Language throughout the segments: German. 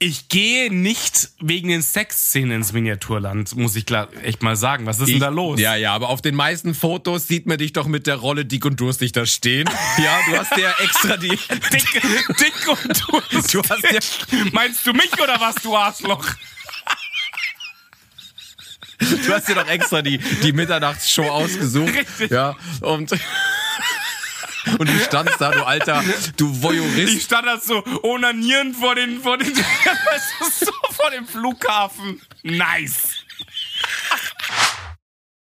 Ich gehe nicht wegen den Sexszenen ins Miniaturland, muss ich klar echt mal sagen. Was ist denn da los? Ja, ja, aber auf den meisten Fotos sieht man dich doch mit der Rolle dick und durstig da stehen. Ja, du hast ja extra die. Dick, dick und durstig. Du hast ja, Meinst du mich oder was, du Arschloch? du hast dir doch extra die, die Mitternachtsshow ausgesucht. Richtig. Ja, und. Und du standst da, du alter, du Voyeurist. Ich stand da so onanierend vor den, vor den, so vor dem Flughafen. Nice.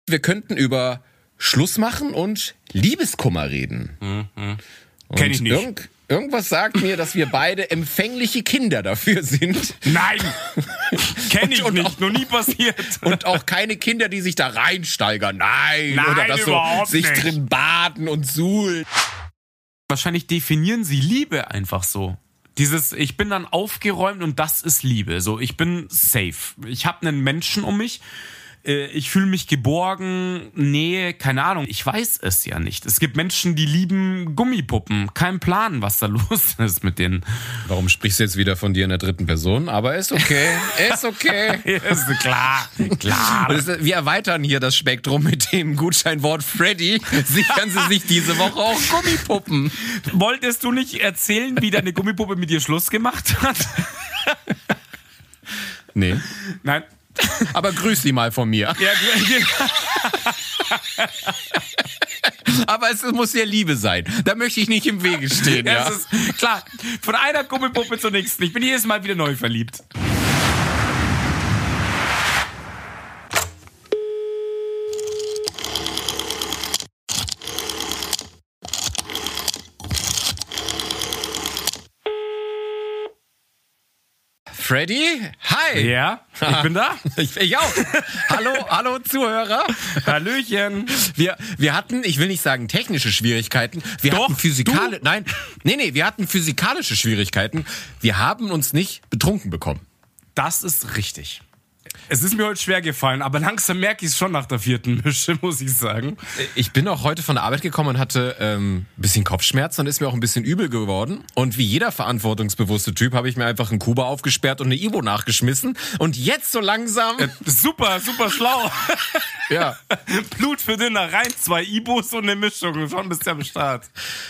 Wir könnten über Schluss machen und Liebeskummer reden. Und Kenn ich nicht. Irgend, irgendwas sagt mir, dass wir beide empfängliche Kinder dafür sind. Nein. Kenn ich Und- und nicht. Noch nie passiert. Und auch keine Kinder, die sich da reinsteigern. Nein. Nein, oder das so sich nicht. drin baden und suhlen. Wahrscheinlich definieren sie Liebe einfach so. Dieses, ich bin dann aufgeräumt und das ist Liebe. So, ich bin safe. Ich habe einen Menschen um mich. Äh, Ich fühle mich geborgen, Nähe, keine Ahnung. Ich weiß es ja nicht. Es gibt Menschen, die lieben Gummipuppen. Kein Plan, was da los ist mit denen. Warum sprichst du jetzt wieder von dir in der dritten Person? Aber ist okay. Ist okay. ist klar, klar. Es- Wir erweitern hier das Spektrum mit dem Gutscheinwort Freddy. Sichern Sie sich diese Woche auch Gummipuppen. Wolltest du nicht erzählen, wie deine Gummipuppe mit dir Schluss gemacht hat? Nee. Nein. Aber grüß sie mal von mir. Ja, Aber es muss ja Liebe sein. Da möchte ich nicht im Wege stehen. Ja, Ja. ist klar. Von einer Gummipuppe zur nächsten. Ich bin jedes Mal wieder neu verliebt. Freddy? Hi. Ja, ich bin da. Ich, ich auch. hallo, hallo Zuhörer. Hallöchen. Wir, wir hatten, ich will nicht sagen technische Schwierigkeiten, wir Doch, hatten physikale, nein, nee, nee, wir hatten physikalische Schwierigkeiten. Wir haben uns nicht betrunken bekommen. Das ist richtig. Es ist mir heute schwer gefallen, aber langsam merke ich es schon nach der vierten Mische, muss ich sagen. Ich bin auch heute von der Arbeit gekommen und hatte ähm, ein bisschen Kopfschmerzen und ist mir auch ein bisschen übel geworden. Und wie jeder verantwortungsbewusste Typ habe ich mir einfach einen Kuba aufgesperrt und eine Ibo nachgeschmissen. Und jetzt so langsam, Super, super schlau. ja, Blut für Dinner rein, zwei Ibos und eine Mischung. Schon bist du am Start.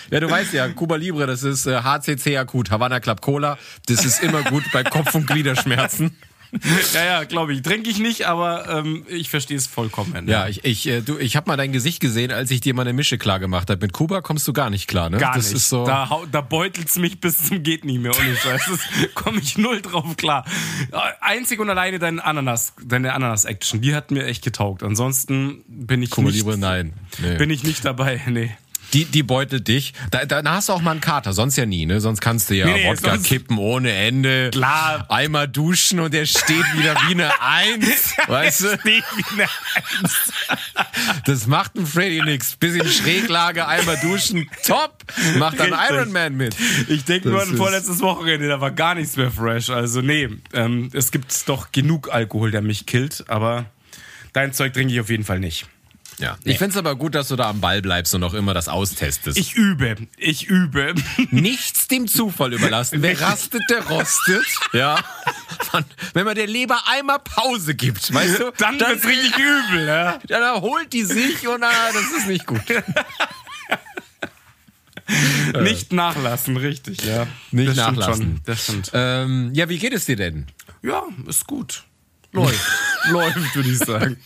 ja, du weißt ja, Cuba Libre, das ist äh, HCC akut, Havana Club Cola. Das ist immer gut bei Kopf- und Gliederschmerzen. Ja, ja, glaube ich. Trinke ich nicht, aber ähm, ich verstehe es vollkommen. Ja, ich, ich, äh, du, ich habe mal dein Gesicht gesehen, als ich dir mal eine Mische klar gemacht habe. Mit Kuba kommst du gar nicht klar, ne? Gar das nicht. Ist so, da, da beutelt's mich bis zum geht nicht mehr. Ohne Scheiß. Komme ich null drauf klar. Einzig und alleine deine Ananas, deine Ananas-Action, die hat mir echt getaugt. Ansonsten bin ich Cuba nicht, Libre, nein. Nee. bin ich nicht dabei. Nee. Die, die beutelt dich. Da, da hast du auch mal einen Kater, sonst ja nie, ne? Sonst kannst du ja Nee, nee, Wodka kippen ohne Ende. Klar. Einmal duschen und der steht wieder wie eine Eins. weißt du? Steht wie eine Eins. Das macht ein Freddy nix. Bisschen Schräglage, einmal duschen, top. Macht dann Richtig. Ironman mit. Ich denke nur an vorletztes Wochenende, da war gar nichts mehr fresh. Also nee, ähm, es gibt doch genug Alkohol, der mich killt, aber dein Zeug trinke ich auf jeden Fall nicht. Ja. Ich find's aber gut, dass du da am Ball bleibst und auch immer das austestest. Ich übe, ich übe. Nichts dem Zufall überlassen. Wer rastet, der rostet. Ja. Wenn man der Leber einmal Pause gibt, weißt du, Dann, wird's richtig übel, ja. Dann erholt die sich und ah, das ist nicht gut. Nicht nachlassen, richtig, ja. Nicht das nachlassen. Das stimmt. Ähm, ja, wie geht es dir denn? Ja, ist gut. Läuft. Läuft, würde ich sagen.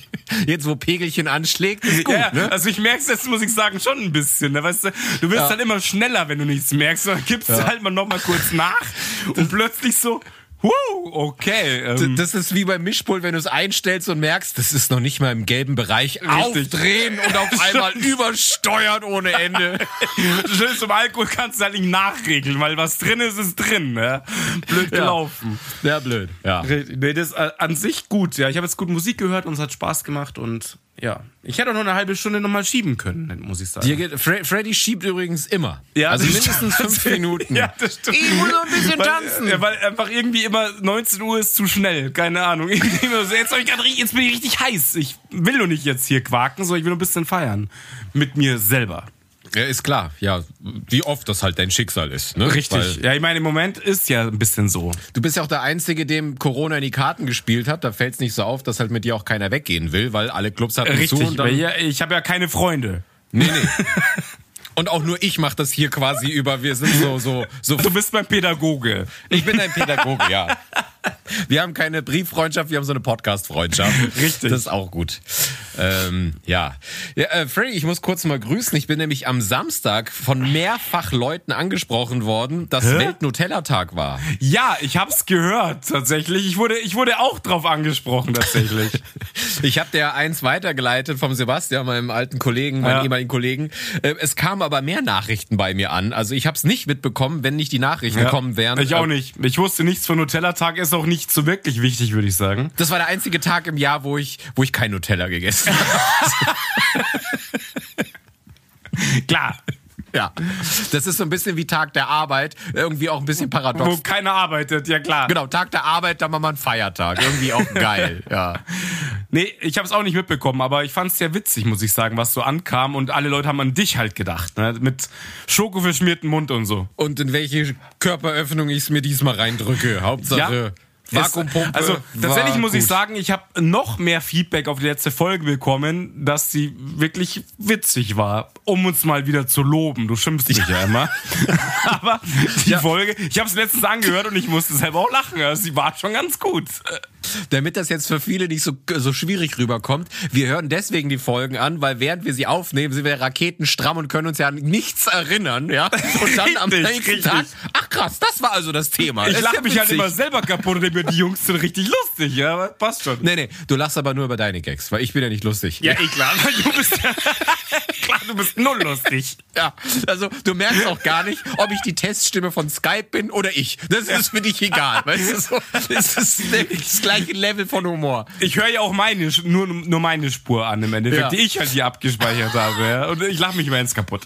Jetzt, wo Pegelchen anschlägt, ist gut, ja, ne? Also ich merk's jetzt, muss ich sagen, schon ein bisschen. Ne? Weißt du, du wirst Ja. halt immer schneller, wenn du nichts merkst. Dann gibst du halt mal noch mal kurz nach und plötzlich so, wow, okay. Ähm, Das ist wie beim Mischpult, wenn du es einstellst und merkst, das ist noch nicht mal im gelben Bereich. Aufdrehen und auf einmal übersteuert ohne Ende. Schön zum Alkohol kannst du halt nicht nachregeln, weil was drin ist, ist drin. Ne? Blöd gelaufen. Ja, blöd. Ja. Nee, das ist äh, an sich gut. Ja, ich habe jetzt gut Musik gehört und es hat Spaß gemacht und ja, ich hätte auch noch eine halbe Stunde noch mal schieben können, muss ich sagen. Dir geht, Fre Freddy schiebt übrigens immer. Ja, also mindestens fünf Minuten. Ja, das stimmt. Ich muss noch ein bisschen weil, tanzen. Ja, weil einfach irgendwie immer 19 Uhr ist zu schnell. Keine Ahnung. So, jetzt, ich jetzt bin ich richtig heiß. Ich will nur nicht jetzt hier quaken, sondern ich will nur ein bisschen feiern. Mit mir selber. Ja, ist klar, ja. Wie oft das halt dein Schicksal ist. Ne? Richtig. Weil ja, ich meine, im Moment ist ja ein bisschen so. du bist ja auch der Einzige, dem Corona in die Karten gespielt hat. Da fällt es nicht so auf, dass halt mit dir auch keiner weggehen will, weil alle Clubs hatten zu Richtig. dann. weil ja, ich habe ja keine Freunde. Nee, nee. Und auch nur ich mache das hier quasi über. Wir sind so, so, so. Du bist mein Pädagoge. Ich bin ein Pädagoge, ja. Wir haben keine Brieffreundschaft, wir haben so eine Podcast-Freundschaft. Richtig. Das ist auch gut. Ähm, ja. ja äh, Freddy, ich muss kurz mal grüßen. Ich bin nämlich am Samstag von mehrfach Leuten angesprochen worden, dass Welt-Nutella-Tag war. Ja, ich hab's gehört tatsächlich. Ich wurde, ich wurde auch drauf angesprochen tatsächlich. Ich habe der eins weitergeleitet vom Sebastian, meinem alten Kollegen, meinem Ja. ehemaligen Kollegen. Äh, Es kamen aber mehr Nachrichten bei mir an. Also ich habe es nicht mitbekommen, wenn nicht die Nachrichten gekommen wären. Ich auch Äh, nicht. Ich wusste nichts von Nutella-Tag, ist auch nicht so wirklich wichtig, würde ich sagen. Das war der einzige Tag im Jahr, wo ich, wo ich kein Nutella gegessen habe. Klar. Ja. Das ist so ein bisschen wie Tag der Arbeit. Irgendwie auch ein bisschen Wo paradox. keiner arbeitet, ja klar. Genau, Tag der Arbeit, dann machen wir einen Feiertag. Irgendwie auch geil, ja. Nee, ich habe es auch nicht mitbekommen, aber ich fand es sehr witzig, muss ich sagen, was so ankam und alle Leute haben an dich halt gedacht, ne? mit Schoko verschmierten Mund und so. Und in welche Körperöffnung ich es mir diesmal reindrücke. Hauptsache Vakuumpumpe. Also tatsächlich muss ich gut. sagen, ich habe noch mehr Feedback auf die letzte Folge bekommen, dass sie wirklich witzig war, um uns mal wieder zu loben. Du schimpfst mich ja immer. Aber die Folge, ich habe es letztens angehört und ich musste selber auch lachen. Also, sie war schon ganz gut. Damit das jetzt für viele nicht so, so schwierig rüberkommt, wir hören deswegen die Folgen an, weil während wir sie aufnehmen, sind wir raketenstramm und können uns ja an nichts erinnern, ja. Und dann am nächsten richtig. Tag, ach krass, das war also das Thema. Ich lache ja mich halt witzig. immer selber kaputt und denke mir, die Jungs sind richtig lustig, ja, aber passt schon. Nee, nee, du lachst aber nur über deine Gags, weil ich bin ja nicht lustig. Ja, eh klar, weil du bist ja, klar, du bist null lustig. Ja, also du merkst auch gar nicht, ob ich die Teststimme von Skype bin oder ich. Das ist für dich egal. Weißt du, so, das ist das gleiche Level von Humor. Ich höre ja auch meine, nur, nur meine Spur an im Endeffekt, Ja. die ich halt hier abgespeichert habe. Ja? Und ich lache mich immer ins kaputt.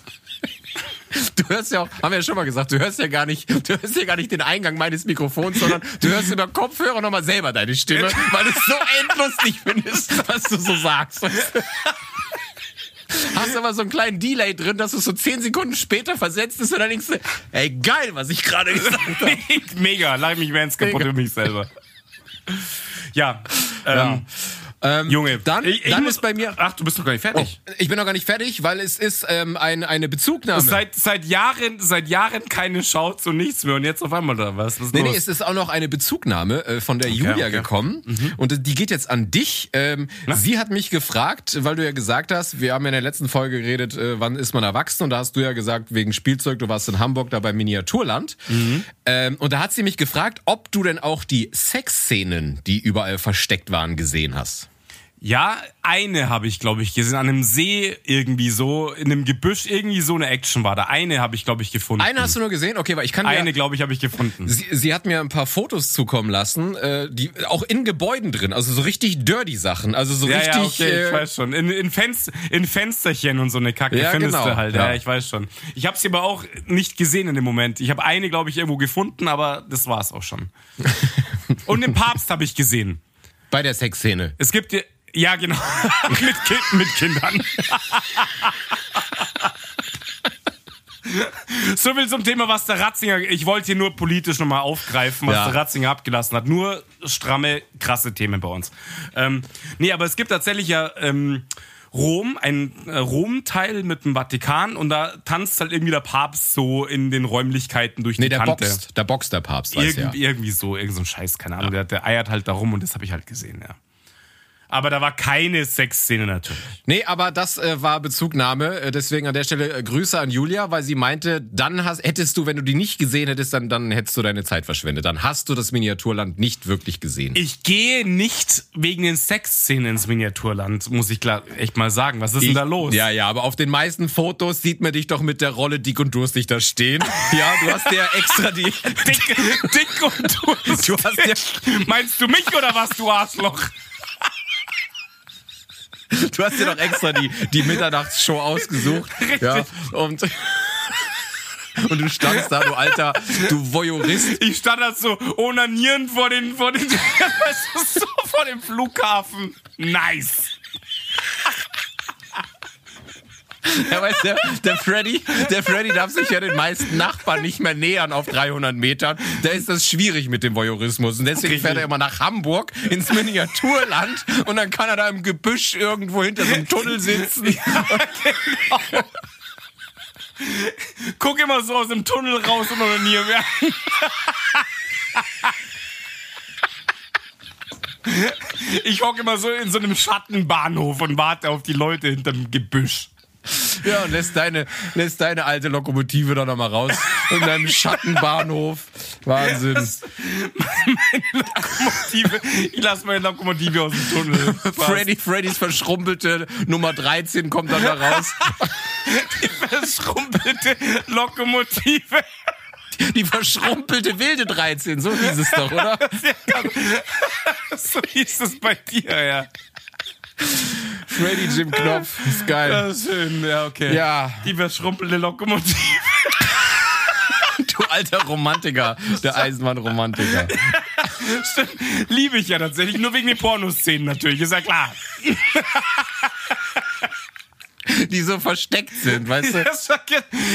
Du hörst ja auch, haben wir ja schon mal gesagt, du hörst ja gar nicht, du hörst ja gar nicht den Eingang meines Mikrofons, sondern du hörst über Kopfhörer nochmal selber deine Stimme, weil du es so endlustig findest, was du so sagst. Hast aber so einen kleinen Delay drin, dass du so zehn Sekunden später versetzt ist und dann denkst du, ey geil, was ich gerade gesagt habe. Mega, lache mich mehr ins kaputt Mega. über mich selber. Ja, ähm, Ähm, Junge, dann, ich, ich dann muss, ist bei mir. Ach, du bist noch gar nicht fertig. Ich bin noch gar nicht fertig, weil es ist ähm, ein, eine Bezugnahme. Seit, seit Jahren, seit Jahren keine Shouts und nichts mehr und jetzt auf einmal da was. was Nee, los? nee, es ist auch noch eine Bezugnahme äh, von der Julia okay. Mhm. gekommen. Und die geht jetzt an dich. Ähm, sie hat mich gefragt, weil du ja gesagt hast, wir haben ja in der letzten Folge geredet, äh, wann ist man erwachsen? Und da hast du ja gesagt, wegen Spielzeug, du warst in Hamburg da beim Miniaturland. Mhm. Ähm, und da hat sie mich gefragt, ob du denn auch die Sexszenen, die überall versteckt waren, gesehen hast. Ja, eine habe ich, glaube ich, gesehen. An einem See irgendwie so, in einem Gebüsch, irgendwie so eine Action war da. Eine habe ich, glaube ich, gefunden. Eine hast du nur gesehen? Okay, weil ich kann dir... Eine, glaube ich, habe ich gefunden. Sie, sie hat mir ein paar Fotos zukommen lassen, äh, die auch in Gebäuden drin, also so richtig dirty Sachen, also so Ja, richtig. ja, okay, äh, ich weiß schon. In, in, Fenst in Fensterchen und so eine Kacke Ja, findest genau, du halt. Ja. ja. ich weiß schon. Ich habe sie aber auch nicht gesehen in dem Moment. Ich habe eine, glaube ich, irgendwo gefunden, aber das war's auch schon. und den Papst habe ich gesehen. bei der Sexszene. Es gibt ja- ja genau mit, kind, mit Kindern. So viel zum Thema, was der Ratzinger. Ich wollte hier nur politisch nochmal aufgreifen, was Ja. der Ratzinger abgelassen hat. Nur stramme, krasse Themen bei uns. Ähm, nee, aber es gibt tatsächlich ja ähm, Rom, ein äh, Rom-Teil mit dem Vatikan und da tanzt halt irgendwie der Papst so in den Räumlichkeiten durch Nee, die der Kante. boxt, der boxt der Papst, weiß Irgendwie, ja. irgendwie so, irgend so ein Scheiß, keine Ahnung. Der, der eiert halt da rum und das habe ich halt gesehen, ja. Aber da war keine Sexszene natürlich. Nee, aber das äh, war Bezugnahme, äh, deswegen an der Stelle äh, Grüße an Julia, weil sie meinte, dann hast, hättest du, wenn du die nicht gesehen hättest, dann, dann hättest du deine Zeit verschwendet. Dann hast du das Miniaturland nicht wirklich gesehen. Ich gehe nicht wegen den Sexszenen ins Miniaturland, muss ich klar echt mal sagen. Was ist denn da los? Ja, ja, aber auf den meisten Fotos sieht man dich doch mit der Rolle dick und durstig da stehen. Ja, du hast ja extra die... Dick, dick und durstig. Du hast ja- Meinst du mich oder was, du Arschloch? Du hast dir doch extra die, die Mitternachtsshow ausgesucht. Richtig. Ja, und, und du standst da, du alter, du Voyeurist. Ich stand da so onanierend vor den, vor den, so vor dem Flughafen. Nice. Ja, weißt du, der Freddy, der Freddy darf sich ja den meisten Nachbarn nicht mehr nähern auf 300 Metern. Da ist das schwierig mit dem Voyeurismus. Und deswegen Richtig. fährt er immer nach Hamburg ins Miniaturland und dann kann er da im Gebüsch irgendwo hinter so einem Tunnel sitzen. Guck immer so aus dem Tunnel raus und onanieren. Ja. Ich hocke immer so in so einem Schattenbahnhof und warte auf die Leute hinterm Gebüsch. Ja, und lässt deine, lässt deine alte Lokomotive dann nochmal raus in deinem Schattenbahnhof. Wahnsinn. Das, meine Lokomotive. Ich lasse meine Lokomotive aus dem Tunnel. Freddy, Freddys verschrumpelte Nummer 13 kommt dann da raus. Verschrumpelte Lokomotive. Die verschrumpelte wilde 13, so hieß es doch, oder? So hieß es bei dir, ja. Freddy Jim Knopf, ist geil. Das ist schön, ja, okay. Ja, Die verschrumpelte Lokomotive. du alter Romantiker, der Eisenbahnromantiker. Stimmt. Liebe ich ja tatsächlich. Nur wegen den Pornoszenen natürlich, ist ja klar. Die so versteckt sind, weißt du? Das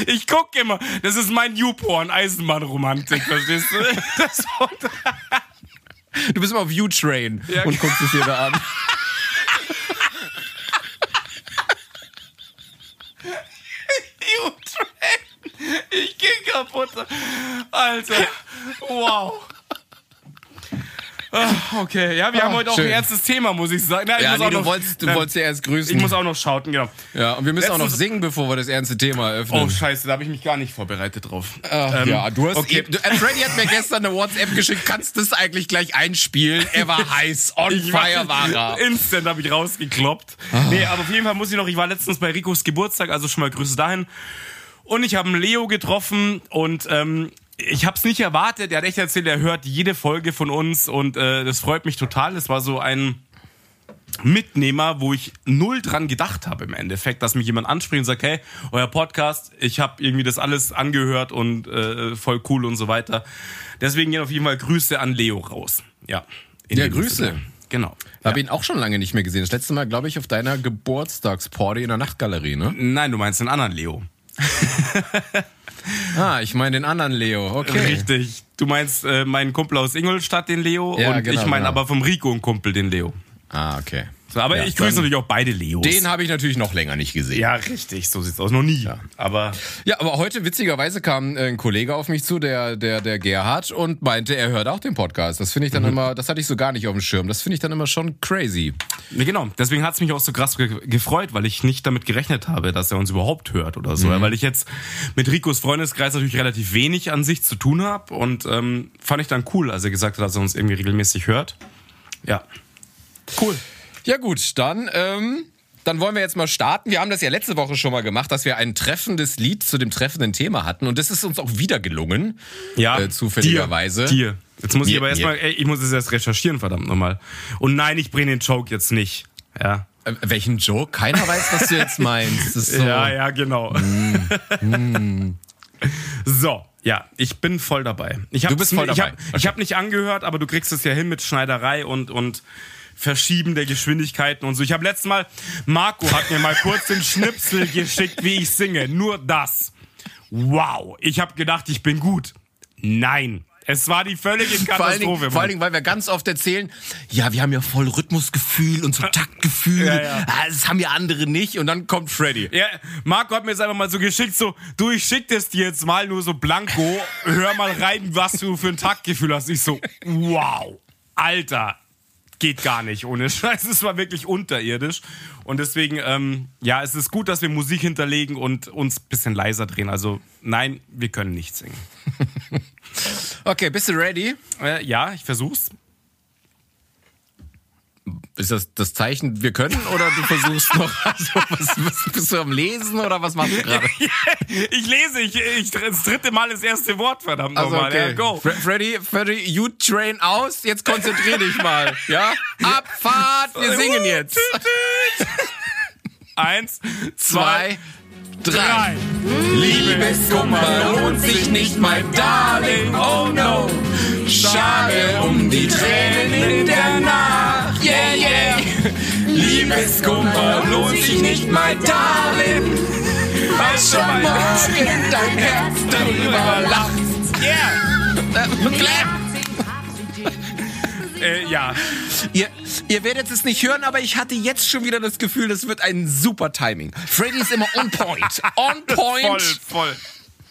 Ich gucke immer. Das ist mein Newporn, Eisenbahnromantik, verstehst du? Das Du bist immer auf U-Train Ja, und guckst es dir da an. U-Train. Ich geh kaputt. Alter. Wow. Ah, Okay, ja, wir haben heute auch schön. ein ernstes Thema, muss ich sagen. Na, ich Ja, nee, auch du noch, wolltest, du ähm, wolltest ja erst grüßen. Ich muss auch noch schauten, genau. ja, und wir müssen auch noch Letztens- singen, bevor wir das ernste Thema eröffnen. Oh, scheiße, da habe ich mich gar nicht vorbereitet drauf. Ach, Ähm, ja, du hast okay. eben, du, äh, Freddy hat mir gestern eine WhatsApp geschickt, kannst du das eigentlich gleich einspielen? Er war heiß, on Ich fire war er. Instant habe ich rausgekloppt. Nee, aber auf jeden Fall muss ich noch, ich war letztens bei Ricos Geburtstag, also schon mal Grüße dahin. Und ich habe einen Leo getroffen und ähm, ich habe es nicht erwartet. Er hat echt erzählt, er hört jede Folge von uns und äh, das freut mich total. Das war so ein Mitnehmer, wo ich null dran gedacht habe im Endeffekt, dass mich jemand anspricht und sagt, hey, euer Podcast, ich habe irgendwie das alles angehört und äh, voll cool und so weiter. Deswegen gehen auf jeden Fall Grüße an Leo raus. Ja. In Ja, Grüße. Sinne. Genau. Habe ihn auch schon lange nicht mehr gesehen. Das letzte Mal, glaube ich, auf deiner Geburtstagsparty in der Nachtgalerie, ne? Nein, du meinst den anderen Leo. Ah, ich meine den anderen Leo. Okay. Richtig. Du meinst äh, meinen Kumpel aus Ingolstadt, den Leo, Ja, und genau, ich meine genau. aber vom Rico einen Kumpel, den Leo. Ah, okay. So, aber Ja, ich grüße natürlich auch beide Leos. Den habe ich natürlich noch länger nicht gesehen. ja, richtig, so sieht's aus. Noch nie. Aber Ja, aber heute witzigerweise kam ein Kollege auf mich zu, der, der, der Gerhard, und meinte, er hört auch den Podcast. Das finde ich dann immer, das hatte ich so gar nicht auf dem Schirm. Das finde ich dann immer schon crazy. Nee, genau, deswegen hat's mich auch so krass ge gefreut, weil ich nicht damit gerechnet habe, dass er uns überhaupt hört oder so. Weil ich jetzt mit Ricos Freundeskreis natürlich relativ wenig an sich zu tun habe und ähm, fand ich dann cool, als er gesagt hat, dass er uns irgendwie regelmäßig hört. Ja. Cool. Ja gut, dann, ähm, dann wollen wir jetzt mal starten. Wir haben das ja letzte Woche schon mal gemacht, dass wir ein treffendes Lied zu dem treffenden Thema hatten. Und das ist uns auch wieder gelungen. Ja, Äh, zufälligerweise. Dir. dir. Jetzt muss ich Mir- aber erstmal, ey, ich muss es erst recherchieren, verdammt nochmal. Und nein, ich bringe den Joke jetzt nicht. Ja. Äh, welchen Joke? Keiner weiß, was du jetzt meinst. So, Ja, ja, genau. so, ja, ich bin voll dabei. Ich Du bist voll Ich dabei. habe ich hab nicht angehört, aber du kriegst es ja hin mit Schneiderei und, und Verschieben der Geschwindigkeiten und so. Ich habe letztes Mal, Marco hat mir mal kurz den Schnipsel geschickt, wie ich singe. Nur das. Wow. Ich habe gedacht, ich bin gut. Nein. Es war die völlige Vor allen, Dingen, Katastrophe. vor allen Dingen, weil wir ganz oft erzählen, ja, wir haben ja voll Rhythmusgefühl und so Taktgefühl. Ja, ja. Ah, Das haben ja andere nicht. Und dann kommt Freddy. Ja, Marco hat mir jetzt einfach mal so geschickt, so, du, ich schick das dir jetzt mal nur so blanko, hör mal rein, was du für ein Taktgefühl hast. Ich so, wow, Alter, geht gar nicht ohne Scheiß. Es war wirklich unterirdisch. Und deswegen, ähm, ja, es ist gut, dass wir Musik hinterlegen und uns ein bisschen leiser drehen. Also, nein, wir können nicht singen. Okay, bist du ready? Äh, ja, ich versuch's. Ist das das Zeichen, wir können? Oder du versuchst noch, also, was, was, bist du am Lesen oder was machst du gerade? Ich lese, ich, ich, das dritte Mal das erste Wort, verdammt Also, nochmal. Ja, go. Fre Freddy, Freddy, you train aus. Jetzt konzentrier dich mal. Ja? Abfahrt, wir singen jetzt. Eins, zwei, drei. Liebeskummer lohnt sich nicht, mein Darling, oh no. Schade um die Tränen in der Nacht, yeah, yeah. Liebeskummer lohnt sich nicht, mein Darling. was schon morgen dein Herz darüber lacht. Yeah! Äh, ja. Ihr, ihr werdet es nicht hören, aber ich hatte jetzt schon wieder das Gefühl, das wird ein super Timing. Freddy ist immer on point. On point. Voll, voll.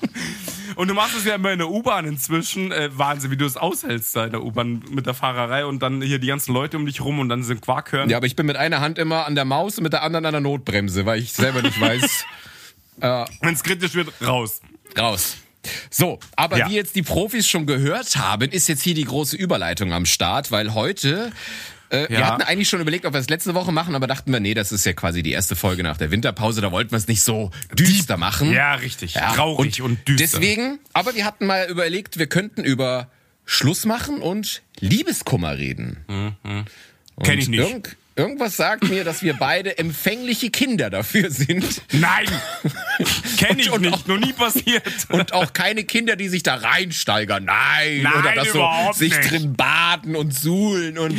Und du machst es ja immer in der U-Bahn inzwischen. Äh, Wahnsinn, wie du es aushältst da in der U-Bahn mit der Fahrerei und dann hier die ganzen Leute um dich rum und dann sind Quark hören. Ja, aber ich bin mit einer Hand immer an der Maus und mit der anderen an der Notbremse, weil ich selber nicht weiß. Wenn es kritisch wird, raus. Raus. So, aber Ja. wie jetzt die Profis schon gehört haben, ist jetzt hier die große Überleitung am Start, weil heute. Äh, Wir Ja. hatten eigentlich schon überlegt, ob wir es letzte Woche machen, aber dachten wir, nee, das ist ja quasi die erste Folge nach der Winterpause, da wollten wir es nicht so düster machen. Ja, richtig. Traurig und, düster. Deswegen, aber wir hatten mal überlegt, wir könnten über Schluss machen und Liebeskummer reden. Mhm. Kenn ich Und nicht. Irgend, irgendwas sagt mir, dass wir beide empfängliche Kinder dafür sind. Nein! Kenn ich Und- und nicht, noch nie passiert. Und auch keine Kinder, die sich da reinsteigern. Nein, Nein, oder das so sich nicht. drin baden und suhlen und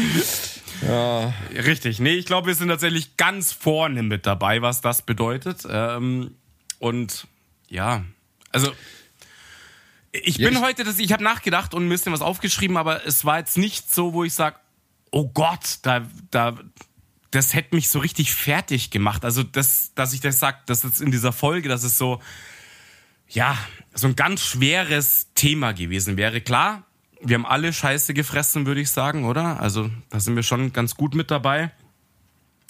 Richtig, nee, ich glaube, wir sind tatsächlich ganz vorne mit dabei, was das bedeutet. Ähm, und ja, also ich Ja, bin ich- heute, das, ich habe nachgedacht und ein bisschen was aufgeschrieben, aber es war jetzt nicht so, wo ich sage, oh Gott, da, da, das hätte mich so richtig fertig gemacht. Also das, dass ich das sag, dass jetzt in dieser Folge, dass es so, ja, so ein ganz schweres Thema gewesen wäre. Klar, wir haben alle Scheiße gefressen, würde ich sagen, oder? Also da sind wir schon ganz gut mit dabei.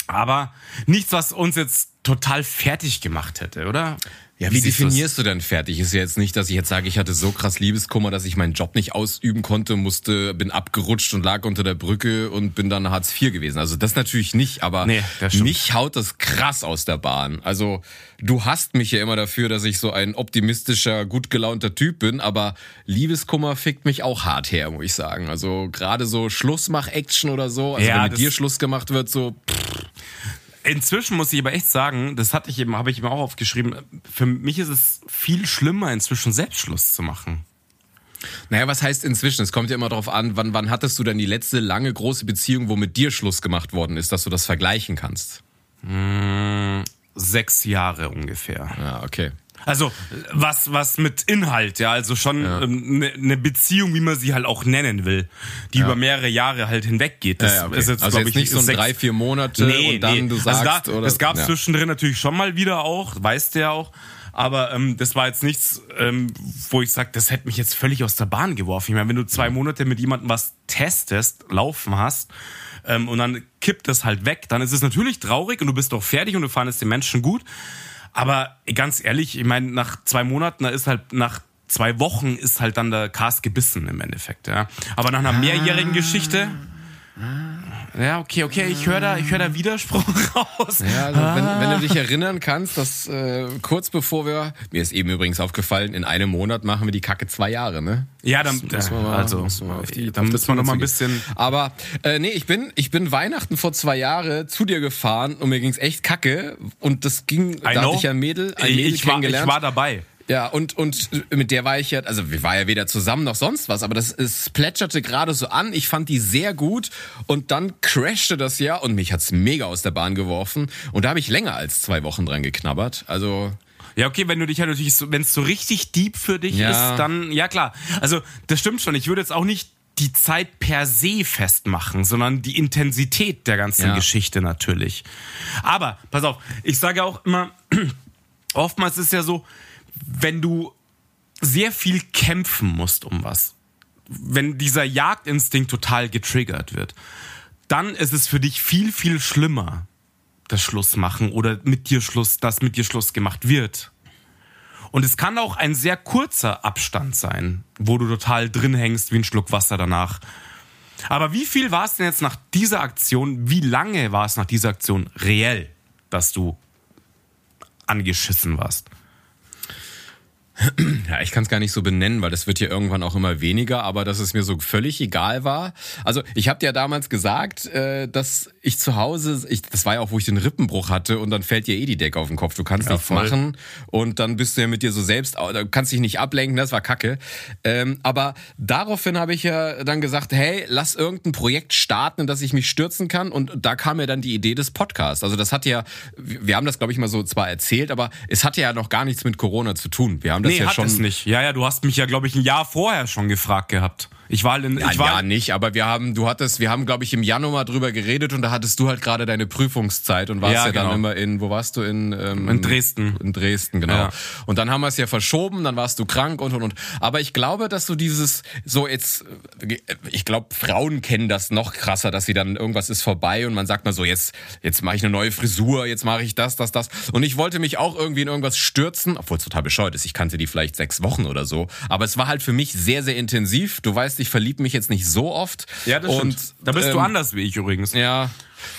Aber nichts, was uns jetzt total fertig gemacht hätte, oder? Ja, wie du's? definierst du denn fertig? Ist ja jetzt nicht, dass ich jetzt sage, ich hatte so krass Liebeskummer, dass ich meinen Job nicht ausüben konnte, musste, bin abgerutscht und lag unter der Brücke und bin dann Hartz IV gewesen. Also das natürlich nicht, aber Nee, mich haut das krass aus der Bahn. Also du hast mich ja immer dafür, dass ich so ein optimistischer, gut gelaunter Typ bin, aber Liebeskummer fickt mich auch hart her, muss ich sagen. Also gerade so Schlussmach-Action oder so, also Ja, wenn mit dir Schluss gemacht wird, so Inzwischen muss ich aber echt sagen, das hatte ich eben, habe ich eben auch aufgeschrieben. Für mich ist es viel schlimmer, inzwischen Selbstschluss zu machen. Naja, was heißt inzwischen? Es kommt ja immer darauf an, wann, wann hattest du denn die letzte lange große Beziehung, wo mit dir Schluss gemacht worden ist, dass du das vergleichen kannst? Sechs Jahre ungefähr. Ja, okay. Also was was mit Inhalt, ja, also schon eine ne ne Beziehung, wie man sie halt auch nennen will, die über mehrere Jahre halt hinweggeht. Das Ja, ja, okay. ist jetzt, also jetzt ich, nicht so sechs- drei, vier Monate und dann du sagst, also da, oder? das gab Ja. zwischendrin natürlich schon mal wieder auch, weißt du ja auch. Aber ähm, das war jetzt nichts, ähm, wo ich sage, das hätte mich jetzt völlig aus der Bahn geworfen. Ich meine, wenn du zwei Monate mit jemandem was testest, laufen hast, ähm, und dann kippt das halt weg, dann ist es natürlich traurig und du bist doch fertig und du fandest den Menschen gut. Aber ganz ehrlich, ich meine, nach zwei Monaten, da ist halt nach zwei Wochen ist halt dann der Cast gebissen im Endeffekt, ja. Aber nach einer mehrjährigen Geschichte. Ja, okay, okay, ich höre da, ich höre da Widerspruch raus. Ja, also wenn, wenn du dich erinnern kannst, dass äh, kurz bevor wir, mir ist eben übrigens aufgefallen, in einem Monat machen wir die Kacke zwei Jahre, ne? Ja, dann, Das müssen wir mal- also, müssen wir auf die- dann auf die müssen wir noch mal ein bisschen. Aber äh, nee, ich bin, ich bin Weihnachten vor zwei Jahren zu dir gefahren und mir ging's echt kacke. Und das ging, da hatte ich ein Mädel, ein Mädel ich, war, ich war dabei. Ja, und, und mit der war ich ja, also wir waren ja weder zusammen noch sonst was, aber das es plätscherte gerade so an. Ich fand die sehr gut und dann crashte das ja und mich hat's mega aus der Bahn geworfen. Und da habe ich länger als zwei Wochen dran geknabbert. Also Ja, okay, wenn du dich halt natürlich so, wenn es so richtig deep für dich Ja. ist, dann, ja klar. Also, das stimmt schon. Ich würde jetzt auch nicht die Zeit per se festmachen, sondern die Intensität der ganzen Ja. Geschichte natürlich. Aber, pass auf, ich sage auch immer, oftmals ist ja so, wenn du sehr viel kämpfen musst um was, wenn dieser Jagdinstinkt total getriggert wird, dann ist es für dich viel, viel schlimmer, das Schluss machen oder mit dir Schluss, dass mit dir Schluss gemacht wird. Und es kann auch ein sehr kurzer Abstand sein, wo du total drin hängst wie ein Schluck Wasser danach. Aber wie viel war es denn jetzt nach dieser Aktion, wie lange war es nach dieser Aktion reell, dass du angeschissen warst? Ja, ich kann es gar nicht so benennen, weil das wird ja irgendwann auch immer weniger, aber dass es mir so völlig egal war. Also ich habe dir ja damals gesagt, äh, dass ich zu Hause, ich, das war ja auch, wo ich den Rippenbruch hatte und dann fällt dir eh die Decke auf den Kopf. Du kannst Ja, nichts voll. machen und dann bist du ja mit dir so selbst, du kannst dich nicht ablenken, das war kacke. Ähm, aber daraufhin habe ich ja dann gesagt, hey, lass irgendein Projekt starten, in das ich mich stürzen kann und da kam mir dann die Idee des Podcasts. Also das hat ja, wir haben das glaube ich mal so zwar erzählt, aber es hatte ja noch gar nichts mit Corona zu tun. Wir haben das Nee, ja hat schon es nicht. Ja, ja, du hast mich ja, glaube ich, ein Jahr vorher schon gefragt gehabt. Ich war in, ich war, ja, nicht, aber wir haben, du hattest, wir haben, glaube ich, im Januar drüber geredet und da hattest du halt gerade deine Prüfungszeit und warst ja, Ja, dann genau. immer in, wo warst du? In, ähm, In Dresden. In Dresden, genau. Ja. Und dann haben wir es ja verschoben, dann warst du krank und und und. Aber ich glaube, dass du dieses, so jetzt, ich glaube, Frauen kennen das noch krasser, dass sie dann irgendwas ist vorbei und man sagt mal so, jetzt, jetzt mache ich eine neue Frisur, jetzt mache ich das, das, das. Und ich wollte mich auch irgendwie in irgendwas stürzen, obwohl es total bescheuert ist. Ich kannte die vielleicht sechs Wochen oder so. Aber es war halt für mich sehr, sehr intensiv. Du weißt, ich verliebe mich jetzt nicht so oft. ja, das und, stimmt. Da bist du ähm, anders wie ich übrigens. Ja,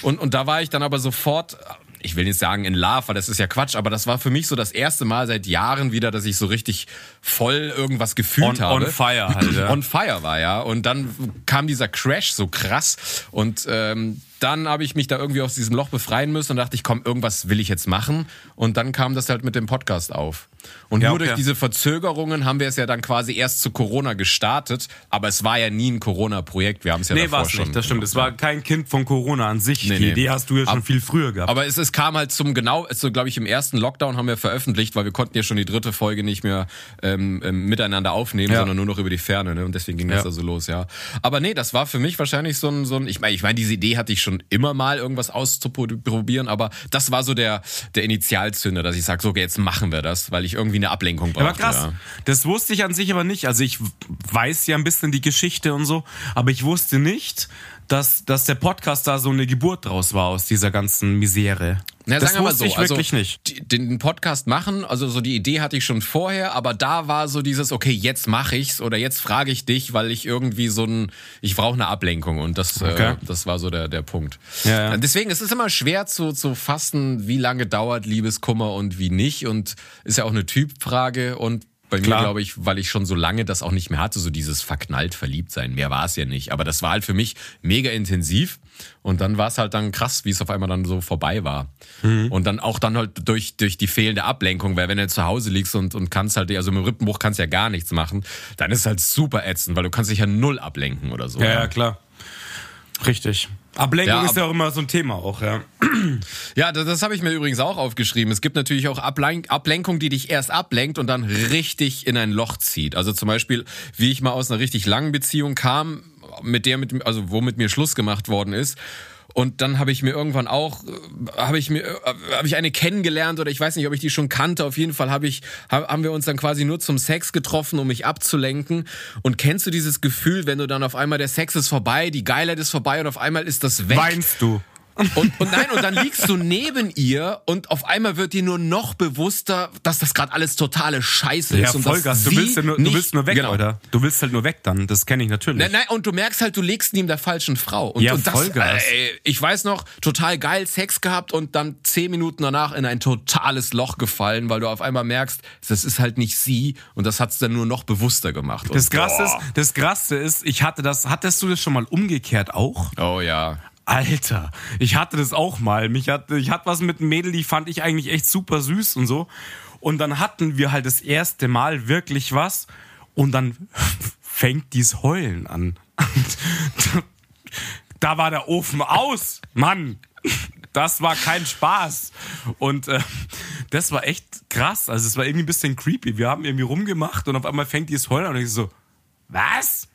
und, und da war ich dann aber sofort, ich will nicht sagen in Love, weil das ist ja Quatsch, aber das war für mich so das erste Mal seit Jahren wieder, dass ich so richtig voll irgendwas gefühlt On- habe. on fire halt, ja. On fire war, ja. Und dann kam dieser Crash so krass und ähm, dann habe ich mich da irgendwie aus diesem Loch befreien müssen und dachte ich, komm, irgendwas will ich jetzt machen. Und dann kam das halt mit dem Podcast auf. Und Ja, nur okay. durch diese Verzögerungen haben wir es ja dann quasi erst zu Corona gestartet. Aber es war ja nie ein Corona-Projekt. Wir haben es ja Nee, davor war es schon. nicht, das stimmt. Es war kein Kind von Corona an sich. Nee, Die nee. Idee hast du ja schon Ab- viel früher gehabt. Aber es, es kam halt zum genau, so glaube ich im ersten Lockdown haben wir veröffentlicht, weil wir konnten ja schon die dritte Folge nicht mehr ähm, ähm, miteinander aufnehmen, Ja. sondern nur noch über die Ferne. Ne? Und deswegen ging das Ja. da so los, ja. Aber nee, das war für mich wahrscheinlich so ein, so ein ich meine, ich meine, diese Idee hatte ich schon immer mal, irgendwas auszuprobieren, aber das war so der, der Initialzünder, dass ich sage, so, okay, jetzt machen wir das, weil ich irgendwie eine Ablenkung brauchte. aber krass, Ja. das wusste ich an sich aber nicht. Also ich weiß ja ein bisschen die Geschichte und so, aber ich wusste nicht, dass, dass der Podcast da so eine Geburt draus war aus dieser ganzen Misere. Na, das sagen wir mal so, ich also wirklich nicht. Den Podcast machen, also so die Idee hatte ich schon vorher, aber da war so dieses, okay, jetzt mache ich's oder jetzt frage ich dich, weil ich irgendwie so ein, ich brauche eine Ablenkung und das, äh, Okay. das war so der, der Punkt. Ja, ja. Deswegen es ist immer schwer zu, zu fassen, wie lange dauert Liebeskummer und wie nicht und ist ja auch eine Typfrage und bei mir glaube ich, weil ich schon so lange das auch nicht mehr hatte, so dieses verknallt verliebt sein. Mehr war es ja nicht. Aber das war halt für mich mega intensiv. Und dann war es halt dann krass, wie es auf einmal dann so vorbei war. Mhm. Und dann auch dann halt durch, durch die fehlende Ablenkung, weil wenn du zu Hause liegst und, und kannst halt, also mit dem Rippenbruch kannst ja gar nichts machen, dann ist es halt super ätzend, weil du kannst dich ja null ablenken oder so. Ja, ja, klar. Richtig. Ablenkung Ja, ist ja auch immer so ein Thema auch, ja. Ja, das, das habe ich mir übrigens auch aufgeschrieben. Es gibt natürlich auch Ablen Ablenkung, die dich erst ablenkt und dann richtig in ein Loch zieht. Also zum Beispiel, wie ich mal aus einer richtig langen Beziehung kam, mit der mit, also wo mit mir Schluss gemacht worden ist. Und dann habe ich mir irgendwann auch, äh, habe ich mir, äh, habe ich eine kennengelernt oder ich weiß nicht, ob ich die schon kannte. Auf jeden Fall habe ich, hab, haben wir uns dann quasi nur zum Sex getroffen, um mich abzulenken. Und kennst du dieses Gefühl, wenn du dann auf einmal der Sex ist vorbei, die Geilheit ist vorbei und auf einmal ist das weg? Weinst du? Und, und nein, und dann liegst du neben ihr und auf einmal wird dir nur noch bewusster, dass das gerade alles totale Scheiße ist. Ja, und Vollgas. dass Du willst, ja nur, du willst nur weg, genau. oder? Du willst halt nur weg dann. Das kenne ich natürlich. Nein, nein, und du merkst halt, du legst neben der falschen Frau. Und, Ja, und das, Vollgas. Äh, ich weiß noch, total geil Sex gehabt und dann zehn Minuten danach in ein totales Loch gefallen, weil du auf einmal merkst, das ist halt nicht sie und das hat's dann nur noch bewusster gemacht. Und, Das Krasse, ist, das Krasse ist, ich hatte das, hattest du das schon mal umgekehrt auch? Oh ja. Alter, ich hatte das auch mal. Mich hatte, ich hatte was mit einem Mädel, die fand ich eigentlich echt super süß und so. Und dann hatten wir halt das erste Mal wirklich was und dann fängt dies Heulen an. da war der Ofen aus, Mann. Das war kein Spaß. Und äh, das war echt krass. Also es war irgendwie ein bisschen creepy. Wir haben irgendwie rumgemacht und auf einmal fängt dieses Heulen an und ich so, was?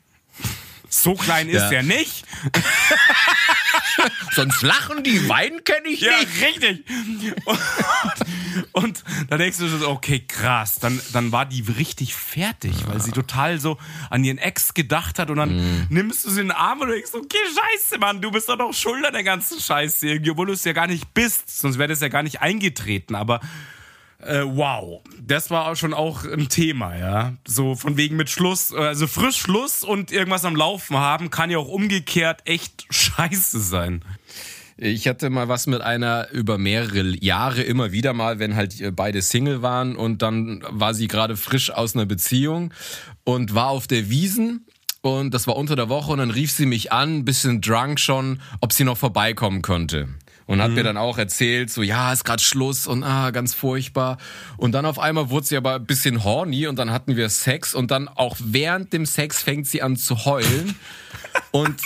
So klein ist Ja. der nicht. Sonst lachen die, weinen kenne ich Ja, nicht. richtig. Und, und dann denkst du so, okay, krass. Dann, dann war die richtig fertig, weil sie total so an ihren Ex gedacht hat und dann Mhm. nimmst du sie in den Arm und denkst, okay, scheiße, Mann, du bist doch noch schuld an der ganzen Scheiße obwohl du es ja gar nicht bist. Sonst wäre das ja gar nicht eingetreten. Aber äh, wow, das war auch schon auch ein Thema, ja. So von wegen mit Schluss, also frisch Schluss und irgendwas am Laufen haben, kann ja auch umgekehrt echt scheiße sein. Ich hatte mal was mit einer über mehrere Jahre immer wieder mal, wenn halt äh, beide Single waren und dann war sie gerade frisch aus einer Beziehung und war auf der Wiesen und das war unter der Woche und dann rief sie mich an, bisschen drunk schon, ob sie noch vorbeikommen könnte. Und hat mhm. mir dann auch erzählt, so ja, ist gerade Schluss und ah, ganz furchtbar. Und dann auf einmal wurde sie aber ein bisschen horny und dann hatten wir Sex und dann auch während dem Sex fängt sie an zu heulen. und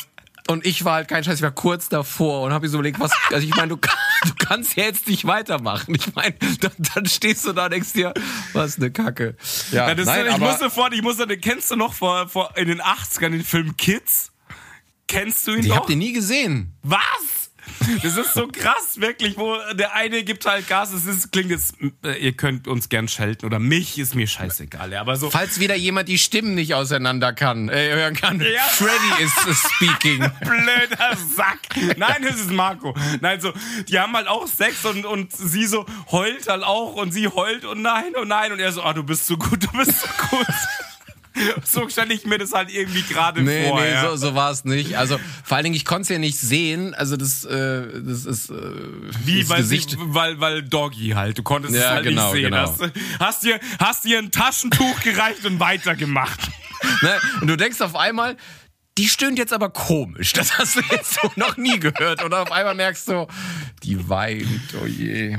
und ich war halt kein Scheiß, ich war kurz davor und habe mir so überlegt, was, also ich meine, du, du kannst ja jetzt nicht weitermachen. Ich meine, dann, dann stehst du da und denkst dir, was eine Kacke. Ja, ja das nein, ist, ich muss sofort, ich muss, kennst du noch vor, vor in den 80ern den Film Kids? Kennst du ihn ich noch? Ich hab den nie gesehen. Was? Das ist so krass, wirklich, wo der eine gibt halt Gas. Es ist, klingt jetzt, äh, ihr könnt uns gern schelten oder mich, ist mir scheißegal. Aber so. Falls wieder jemand die Stimmen nicht auseinander kann, äh, hören kann. Ja. Freddy ist speaking. Blöder Sack. Nein, es ist Marco. Nein, so, die haben halt auch Sex und, und sie so heult halt auch und sie heult und nein und nein und er so, ah, du bist so gut, du bist so gut. so stelle ich mir das halt irgendwie gerade nee, vor. Nee, ja. so, so war es nicht. Also vor allen Dingen, ich konnte es ja nicht sehen. Also das, äh, das ist äh, wie weil, Gesicht. Sie, weil weil Doggy halt. Du konntest ja, es halt genau, nicht sehen. Genau. Hast, hast dir hast dir ein Taschentuch gereicht und weitergemacht. Ne? Und du denkst auf einmal, die stöhnt jetzt aber komisch. Das hast du jetzt so noch nie gehört. Oder auf einmal merkst du, die weint, oh je.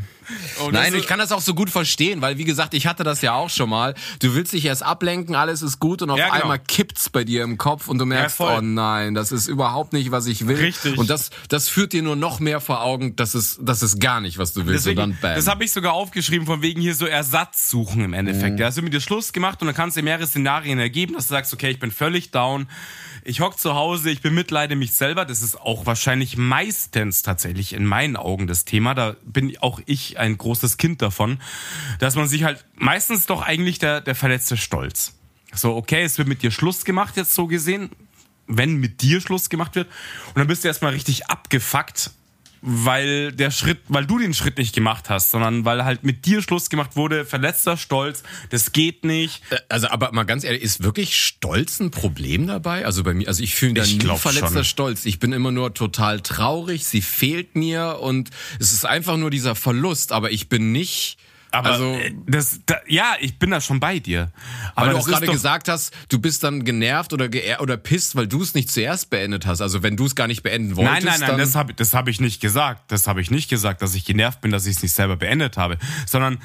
Oh, Nein, ich kann das auch so gut verstehen, weil wie gesagt, ich hatte das ja auch schon mal. Du willst dich erst ablenken, alles ist gut und auf ja, genau. einmal kippt's bei dir im Kopf und du merkst, ja, oh nein, das ist überhaupt nicht, was ich will. Richtig. Und das, das führt dir nur noch mehr vor Augen, dass es, das ist gar nicht, was du willst. Deswegen, und dann bam. Das habe ich sogar aufgeschrieben, von wegen hier so Ersatz suchen im Endeffekt. Mhm. Ja, hast du mit dir Schluss gemacht und dann kannst du dir mehrere Szenarien ergeben, dass du sagst, okay, ich bin völlig down ich hock zu Hause, ich bemitleide mich selber. Das ist auch wahrscheinlich meistens tatsächlich in meinen Augen das Thema. Da bin auch ich ein großes Kind davon, dass man sich halt meistens doch eigentlich der, der verletzte Stolz. So, okay, es wird mit dir Schluss gemacht, jetzt so gesehen. Wenn mit dir Schluss gemacht wird. Und dann bist du erstmal richtig abgefuckt weil der Schritt, weil du den Schritt nicht gemacht hast, sondern weil halt mit dir Schluss gemacht wurde, verletzter Stolz, das geht nicht. Äh, also, aber mal ganz ehrlich, ist wirklich Stolz ein Problem dabei? Also bei mir, also ich fühle da nie verletzter schon. Stolz. Ich bin immer nur total traurig, sie fehlt mir und es ist einfach nur dieser Verlust, aber ich bin nicht aber also, äh, das, da, ja, ich bin da schon bei dir. Aber weil du auch gerade gesagt hast, du bist dann genervt oder geehr oder pisst, weil du es nicht zuerst beendet hast. Also wenn du es gar nicht beenden wolltest. Nein, nein, nein, das habe das hab ich nicht gesagt. Das habe ich nicht gesagt, dass ich genervt bin, dass ich es nicht selber beendet habe. Sondern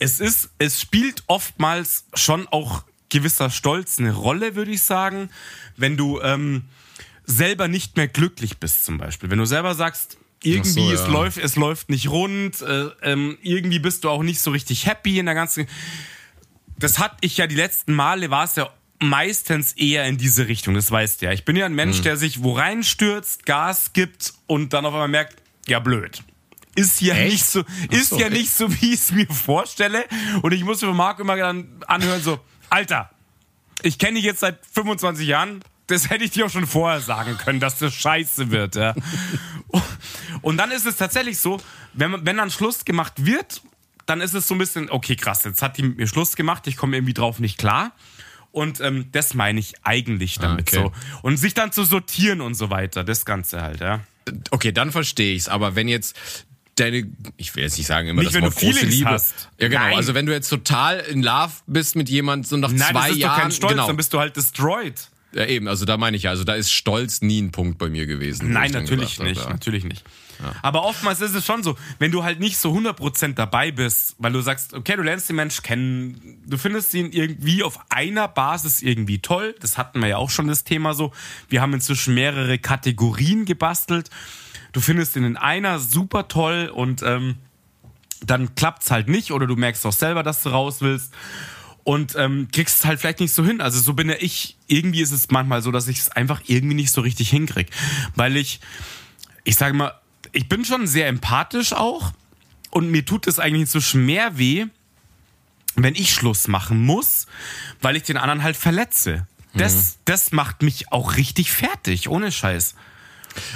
es ist, es spielt oftmals schon auch gewisser Stolz eine Rolle, würde ich sagen, wenn du ähm, selber nicht mehr glücklich bist, zum Beispiel. Wenn du selber sagst, irgendwie so, ja. es läuft es läuft nicht rund äh, ähm, irgendwie bist du auch nicht so richtig happy in der ganzen das hatte ich ja die letzten Male war es ja meistens eher in diese Richtung das weißt du ja ich bin ja ein Mensch mhm. der sich wo reinstürzt Gas gibt und dann auf einmal merkt ja blöd ist ja Echt? nicht so ist so, ja nicht so wie ich es mir vorstelle und ich muss für Marc immer dann anhören so Alter ich kenne dich jetzt seit 25 Jahren das hätte ich dir auch schon vorher sagen können, dass das scheiße wird. Ja. Und dann ist es tatsächlich so, wenn, wenn dann Schluss gemacht wird, dann ist es so ein bisschen, okay, krass, jetzt hat die mit mir Schluss gemacht, ich komme irgendwie drauf nicht klar. Und ähm, das meine ich eigentlich ah, damit ah, okay. so. Und sich dann zu sortieren und so weiter, das Ganze halt, ja. Okay, dann verstehe ich's. Aber wenn jetzt deine, ich will jetzt nicht sagen immer nicht, das Wort große Liebe. Hast. Ja, genau. Nein. Also wenn du jetzt total in Love bist mit jemandem so nach Nein, zwei das ist Jahren, doch kein Stolz, genau. dann bist du halt destroyed. Ja, eben, also da meine ich ja, also da ist Stolz nie ein Punkt bei mir gewesen. Nein, natürlich nicht, habe, natürlich nicht. Ja. Aber oftmals ist es schon so, wenn du halt nicht so 100% dabei bist, weil du sagst, okay, du lernst den Mensch kennen, du findest ihn irgendwie auf einer Basis irgendwie toll, das hatten wir ja auch schon das Thema so, wir haben inzwischen mehrere Kategorien gebastelt, du findest ihn in einer super toll und ähm, dann klappt's halt nicht oder du merkst auch selber, dass du raus willst und ähm, kriegst es halt vielleicht nicht so hin. Also so bin ja ich. Irgendwie ist es manchmal so, dass ich es einfach irgendwie nicht so richtig hinkrieg, weil ich, ich sage mal, ich bin schon sehr empathisch auch und mir tut es eigentlich inzwischen mehr weh, wenn ich Schluss machen muss, weil ich den anderen halt verletze. Das, mhm. das macht mich auch richtig fertig, ohne Scheiß.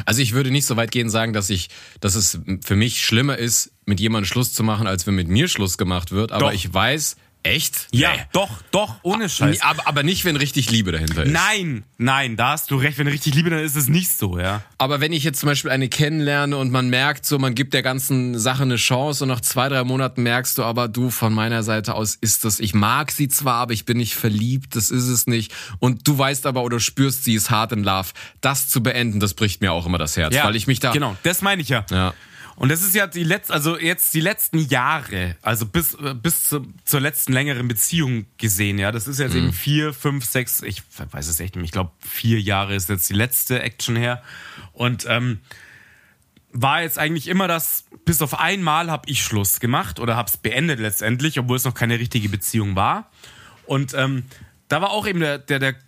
Also ich würde nicht so weit gehen sagen, dass ich, dass es für mich schlimmer ist, mit jemandem Schluss zu machen, als wenn mit mir Schluss gemacht wird. Aber Doch. ich weiß, Echt? Ja, Nee. doch, doch, ohne Scheiß. Aber, aber nicht, wenn richtig Liebe dahinter ist. Nein, nein, da hast du recht. Wenn richtig liebe, dann ist es nicht so, ja. Aber wenn ich jetzt zum Beispiel eine kennenlerne und man merkt so, man gibt der ganzen Sache eine Chance und nach zwei, drei Monaten merkst du aber, du, von meiner Seite aus ist das, ich mag sie zwar, aber ich bin nicht verliebt, das ist es nicht. Und du weißt aber oder spürst, sie ist hart in love. Das zu beenden, das bricht mir auch immer das Herz, weil ich mich da... Genau, das meine ich ja. Ja. Und das ist ja die letzte, also jetzt die letzten Jahre, also bis, äh, bis zu, zur letzten längeren Beziehung gesehen, ja. Das ist jetzt Mhm. eben vier, fünf, sechs, ich weiß es echt nicht mehr, ich glaube vier Jahre ist jetzt die letzte Action her. Und ähm, war jetzt eigentlich immer das, bis auf einmal habe ich Schluss gemacht oder habe es beendet letztendlich, obwohl es noch keine richtige Beziehung war. Und ähm, da war auch eben der, der, der, der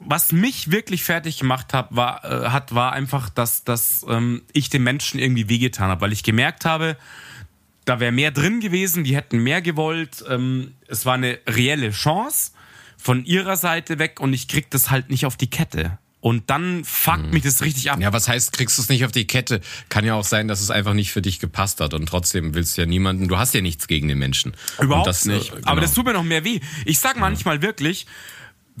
was mich wirklich fertig gemacht hat, war, äh, hat, war einfach, dass, dass ähm, ich den Menschen irgendwie wehgetan habe, weil ich gemerkt habe, da wäre mehr drin gewesen, die hätten mehr gewollt. Ähm, es war eine reelle Chance von ihrer Seite weg und ich krieg das halt nicht auf die Kette. Und dann fuckt mich das richtig ab. Ja, was heißt, kriegst du es nicht auf die Kette? Kann ja auch sein, dass es einfach nicht für dich gepasst hat und trotzdem willst du ja niemanden, du hast ja nichts gegen den Menschen. Überhaupt das, nicht. äh, Aber genau. das tut mir noch mehr weh. Ich sag manchmal wirklich,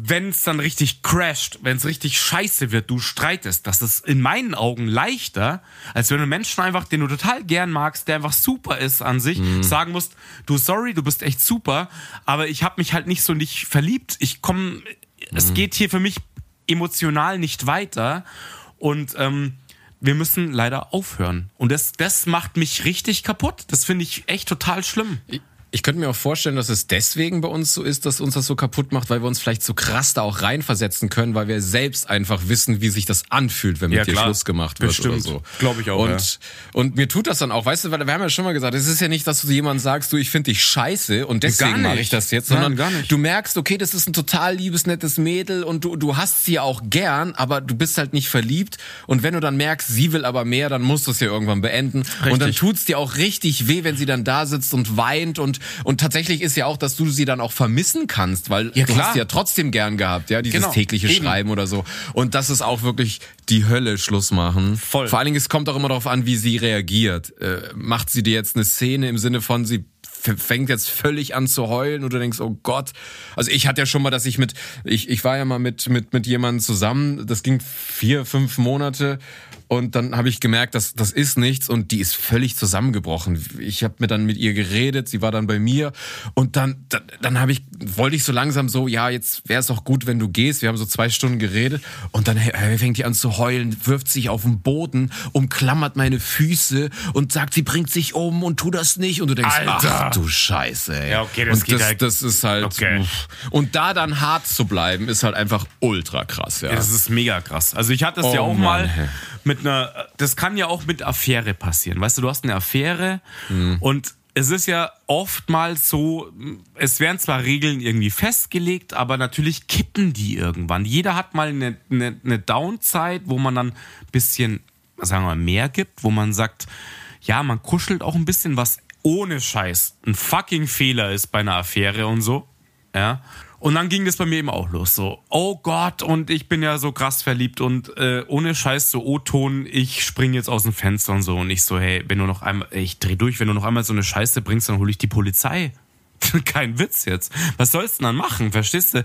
wenn es dann richtig crasht, wenn es richtig scheiße wird, du streitest, das ist in meinen Augen leichter, als wenn du Menschen einfach, den du total gern magst, der einfach super ist an sich, Mhm. sagen musst, du sorry, du bist echt super, aber ich habe mich halt nicht so nicht verliebt. Ich komme, Mhm. es geht hier für mich emotional nicht weiter und ähm, wir müssen leider aufhören. Und das, das macht mich richtig kaputt. Das finde ich echt total schlimm. Ich- Ich könnte mir auch vorstellen, dass es deswegen bei uns so ist, dass uns das so kaputt macht, weil wir uns vielleicht so krass da auch reinversetzen können, weil wir selbst einfach wissen, wie sich das anfühlt, wenn mit Ja, dir klar. Schluss gemacht wird Bestimmt. oder so. Glaub ich auch, Und, und mir tut das dann auch, weißt du, weil wir haben ja schon mal gesagt, es ist ja nicht, dass du jemandem sagst, du, ich finde dich scheiße und deswegen mache ich das jetzt, Nein, sondern gar nicht. du merkst, okay, das ist ein total liebes, nettes Mädel und du, du hast sie auch gern, aber du bist halt nicht verliebt und wenn du dann merkst, sie will aber mehr, dann musst du es ja irgendwann beenden und dann Richtig. tut's dir auch richtig weh, wenn sie dann da sitzt und weint und und tatsächlich ist ja auch, dass du sie dann auch vermissen kannst, weil Ja, du hast sie ja trotzdem gern gehabt, ja, dieses Genau, tägliche eben. Schreiben oder so. Und das ist auch wirklich die Hölle Schluss machen. Voll. Vor allen Dingen, es kommt auch immer darauf an, wie sie reagiert. Äh, macht sie dir jetzt eine Szene im Sinne von sie fängt jetzt völlig an zu heulen und du denkst, oh Gott. Also ich hatte ja schon mal, dass ich mit, ich, ich war ja mal mit, mit, mit jemandem zusammen, das ging vier, fünf Monate und dann habe ich gemerkt, dass das ist nichts und die ist völlig zusammengebrochen. Ich habe mir dann mit ihr geredet, sie war dann bei mir und dann, dann, dann habe ich, wollte ich so langsam so, ja, jetzt wäre es auch gut, wenn du gehst. Wir haben so zwei Stunden geredet und dann äh, fängt die an zu heulen, wirft sich auf den Boden, umklammert meine Füße und sagt, sie bringt sich um und tu das nicht. Und du denkst, Alter. ach du Scheiße. Ey. Ja, okay, das und geht das, halt- das ist halt. Okay. Und da dann hart zu bleiben, ist halt einfach ultra krass, ja. Ja, das ist mega krass. Also ich hatte das Oh ja auch Mann, mal. Mit einer, das kann ja auch mit Affäre passieren. Weißt du, du hast eine Affäre Mhm. und es ist ja oftmals so, es werden zwar Regeln irgendwie festgelegt, aber natürlich kippen die irgendwann. Jeder hat mal eine, eine, eine Downzeit, wo man dann ein bisschen, sagen wir mal, mehr gibt, wo man sagt, ja, man kuschelt auch ein bisschen, was ohne Scheiß ein fucking Fehler ist bei einer Affäre und so. Ja. Und dann ging das bei mir eben auch los. So, oh Gott, und ich bin ja so krass verliebt und äh, ohne Scheiß so O-Ton, ich spring jetzt aus dem Fenster und so. Und ich so, hey, wenn du noch einmal, ich dreh durch, wenn du noch einmal so eine Scheiße bringst, dann hole ich die Polizei. Kein Witz jetzt. Was sollst du denn dann machen? Verstehst du?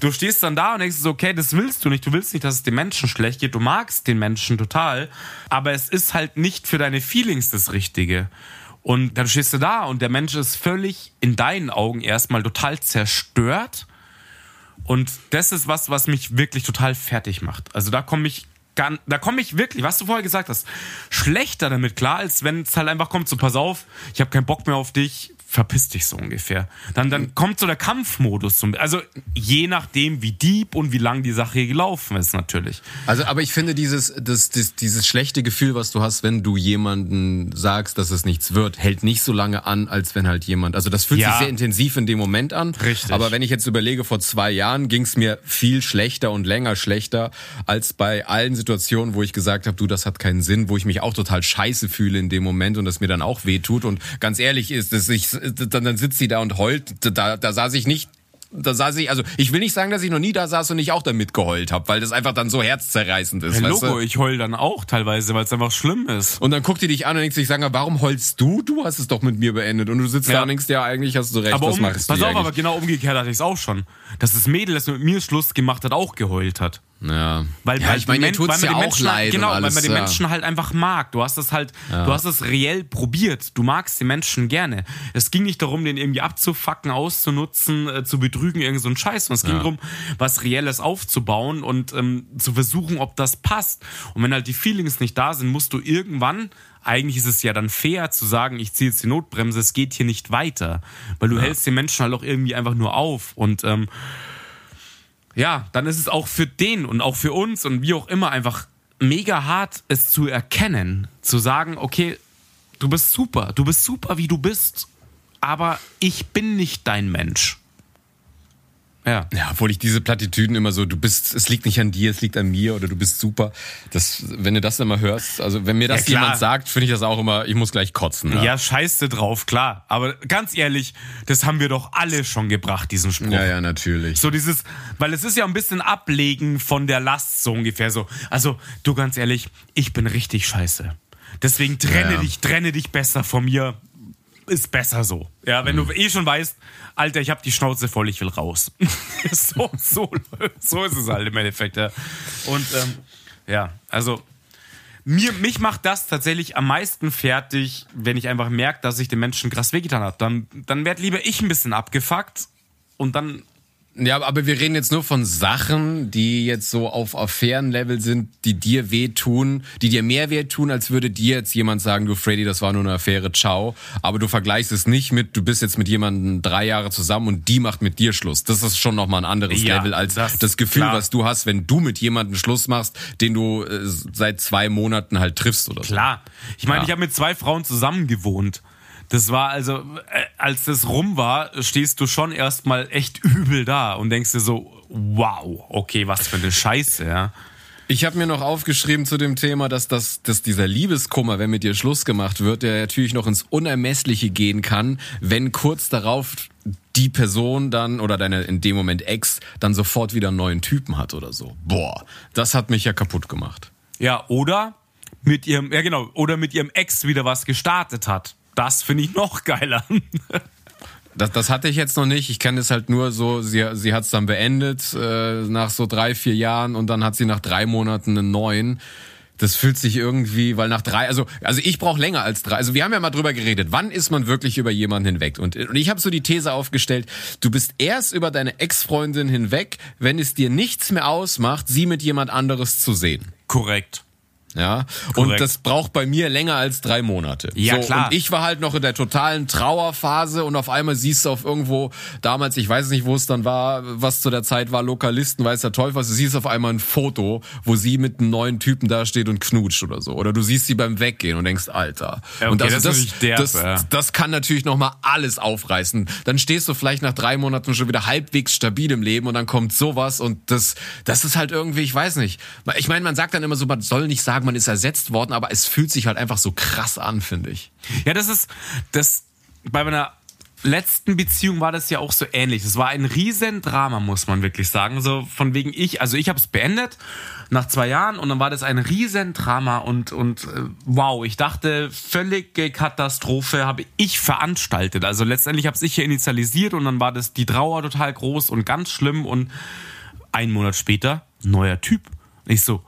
Du stehst dann da und denkst so, okay, das willst du nicht. Du willst nicht, dass es den Menschen schlecht geht. Du magst den Menschen total. Aber es ist halt nicht für deine Feelings das Richtige. Und dann stehst du da und der Mensch ist völlig in deinen Augen erstmal total zerstört. Und das ist was, was mich wirklich total fertig macht. Also da komme ich gar, da komme ich wirklich, was du vorher gesagt hast, schlechter damit klar, als wenn es halt einfach kommt, so pass auf, ich habe keinen Bock mehr auf dich, verpiss dich so ungefähr. Dann, dann kommt so der Kampfmodus. Zum, also je nachdem, wie deep und wie lang die Sache hier gelaufen ist, natürlich. Also, aber ich finde dieses, das, das, dieses schlechte Gefühl, was du hast, wenn du jemanden sagst, dass es nichts wird, hält nicht so lange an, als wenn halt jemand. Also das fühlt Ja. sich sehr intensiv in dem Moment an. Richtig. Aber wenn ich jetzt überlege, vor zwei Jahren ging es mir viel schlechter und länger schlechter als bei allen Situationen, wo ich gesagt habe, du, das hat keinen Sinn, wo ich mich auch total scheiße fühle in dem Moment und das mir dann auch weh tut. Und ganz ehrlich ist, dass ich, dann, dann sitzt sie da und heult. Da, da saß ich nicht da saß ich, also ich will nicht sagen, dass ich noch nie da saß und nicht auch da mitgeheult habe, weil das einfach dann so herzzerreißend ist. Weißt Logo, du? ich heul dann auch teilweise, weil es einfach schlimm ist. Und dann guckt die dich an und denkt sich, sag mal, warum heulst du? Du hast es doch mit mir beendet. Und du sitzt da Ja. und denkst, ja, eigentlich hast du recht, Aber was um, machst pass du auf, eigentlich? aber genau umgekehrt hatte ich es auch schon. Dass das Mädel, das mit mir Schluss gemacht hat, auch geheult hat. Ja, Weil, ja weil ich meine, tut's ja die auch Menschen, leid Genau, alles, weil man die ja. Menschen halt einfach mag. Du hast das halt, du hast es reell probiert. Du magst die Menschen gerne. Es ging nicht darum, den irgendwie abzufacken, auszunutzen, äh, zu betrügen, irgend so ein Scheiß. Und es ging darum, was Reelles aufzubauen und ähm, zu versuchen, ob das passt. Und wenn halt die Feelings nicht da sind, musst du irgendwann eigentlich ist es ja dann fair zu sagen, ich ziehe jetzt die Notbremse, es geht hier nicht weiter. Weil du hältst den Menschen halt auch irgendwie einfach nur auf. Und ähm, ja, dann ist es auch für den und auch für uns und wie auch immer einfach mega hart, es zu erkennen, zu sagen, okay, du bist super, du bist super, wie du bist, aber ich bin nicht dein Mensch. Ja. Ja, obwohl ich diese Plattitüden immer so, du bist, es liegt nicht an dir, es liegt an mir oder du bist super. Das, wenn du das immer hörst, also wenn mir das Ja, jemand sagt, finde ich das auch immer, ich muss gleich kotzen. Ja, Ja, scheiße drauf, klar. Aber ganz ehrlich, das haben wir doch alle schon gebracht, diesen Spruch. ja, ja natürlich. So dieses, weil es ist ja ein bisschen Ablegen von der Last, so ungefähr so. Also, du ganz ehrlich, ich bin richtig scheiße. Deswegen trenne Ja. dich, trenne dich besser von mir. Ist besser so. Ja, wenn Mhm. du eh schon weißt, Alter, ich hab die Schnauze voll, ich will raus. so, so, so ist es halt im Endeffekt, ja. Und ähm, ja, also mir, mich macht das tatsächlich am meisten fertig, wenn ich einfach merke, dass ich den Menschen krass wehgetan habe. Dann, dann werd lieber ich ein bisschen abgefuckt und dann Ja, aber wir reden jetzt nur von Sachen, die jetzt so auf Affärenlevel sind, die dir wehtun, die dir mehr wehtun, als würde dir jetzt jemand sagen, du Freddy, das war nur eine Affäre, ciao. Aber du vergleichst es nicht mit, du bist jetzt mit jemandem drei Jahre zusammen und die macht mit dir Schluss. Das ist schon nochmal ein anderes Ja, Level als das- das, Gefühl, klar. was du hast, wenn du mit jemandem Schluss machst, den du äh, seit zwei Monaten halt triffst oder so. Klar. Ich meine, Ja. ich habe mit zwei Frauen zusammen gewohnt. Das war also, äh, als das rum war, stehst du schon erstmal echt übel da und denkst dir so, wow, okay, was für eine Scheiße, ja. Ich habe mir noch aufgeschrieben zu dem Thema, dass, das, dass dieser Liebeskummer, wenn mit dir Schluss gemacht wird, der natürlich noch ins Unermessliche gehen kann, wenn kurz darauf die Person dann oder deine in dem Moment Ex dann sofort wieder einen neuen Typen hat oder so. Boah, das hat mich ja kaputt gemacht. Ja, oder mit ihrem, ja genau, oder mit ihrem Ex wieder was gestartet hat. Das finde ich noch geiler. Das, das hatte ich jetzt noch nicht. Ich kenne es halt nur so, sie, sie hat es dann beendet äh, nach so drei, vier Jahren und dann hat sie nach drei Monaten einen neuen. Das fühlt sich irgendwie, weil nach drei, also also ich brauche länger als drei. Also wir haben ja mal drüber geredet, wann ist man wirklich über jemanden hinweg? Und, und ich habe so die These aufgestellt, du bist erst über deine Ex-Freundin hinweg, wenn es dir nichts mehr ausmacht, sie mit jemand anderes zu sehen. Korrekt. Ja, und Korrekt. das braucht bei mir länger als drei Monate. Ja, so, klar. Und ich war halt noch in der totalen Trauerphase und auf einmal siehst du auf irgendwo, damals, ich weiß nicht, wo es dann war, was zu der Zeit war, Lokalisten, weiß der Teufel, was, du siehst auf einmal ein Foto, wo sie mit einem neuen Typen da steht und knutscht oder so. Oder du siehst sie beim Weggehen und denkst, Alter. Ja, okay, und also das das, derb, das, ja. das kann natürlich nochmal alles aufreißen. Dann stehst du vielleicht nach drei Monaten schon wieder halbwegs stabil im Leben und dann kommt sowas und das, das ist halt irgendwie, ich weiß nicht. Ich meine, man sagt dann immer so, man soll nicht sagen, man ist ersetzt worden, aber es fühlt sich halt einfach so krass an, finde ich. Ja, das ist, das, bei meiner letzten Beziehung war das ja auch so ähnlich. Das war ein Riesendrama, muss man wirklich sagen. So von wegen ich, also ich habe es beendet nach zwei Jahren und dann war das ein Riesendrama und, und äh, wow, ich dachte, völlige Katastrophe habe ich veranstaltet. Also letztendlich habe ich hier initialisiert und dann war das die Trauer total groß und ganz schlimm und ein Monat später, neuer Typ. Ich so,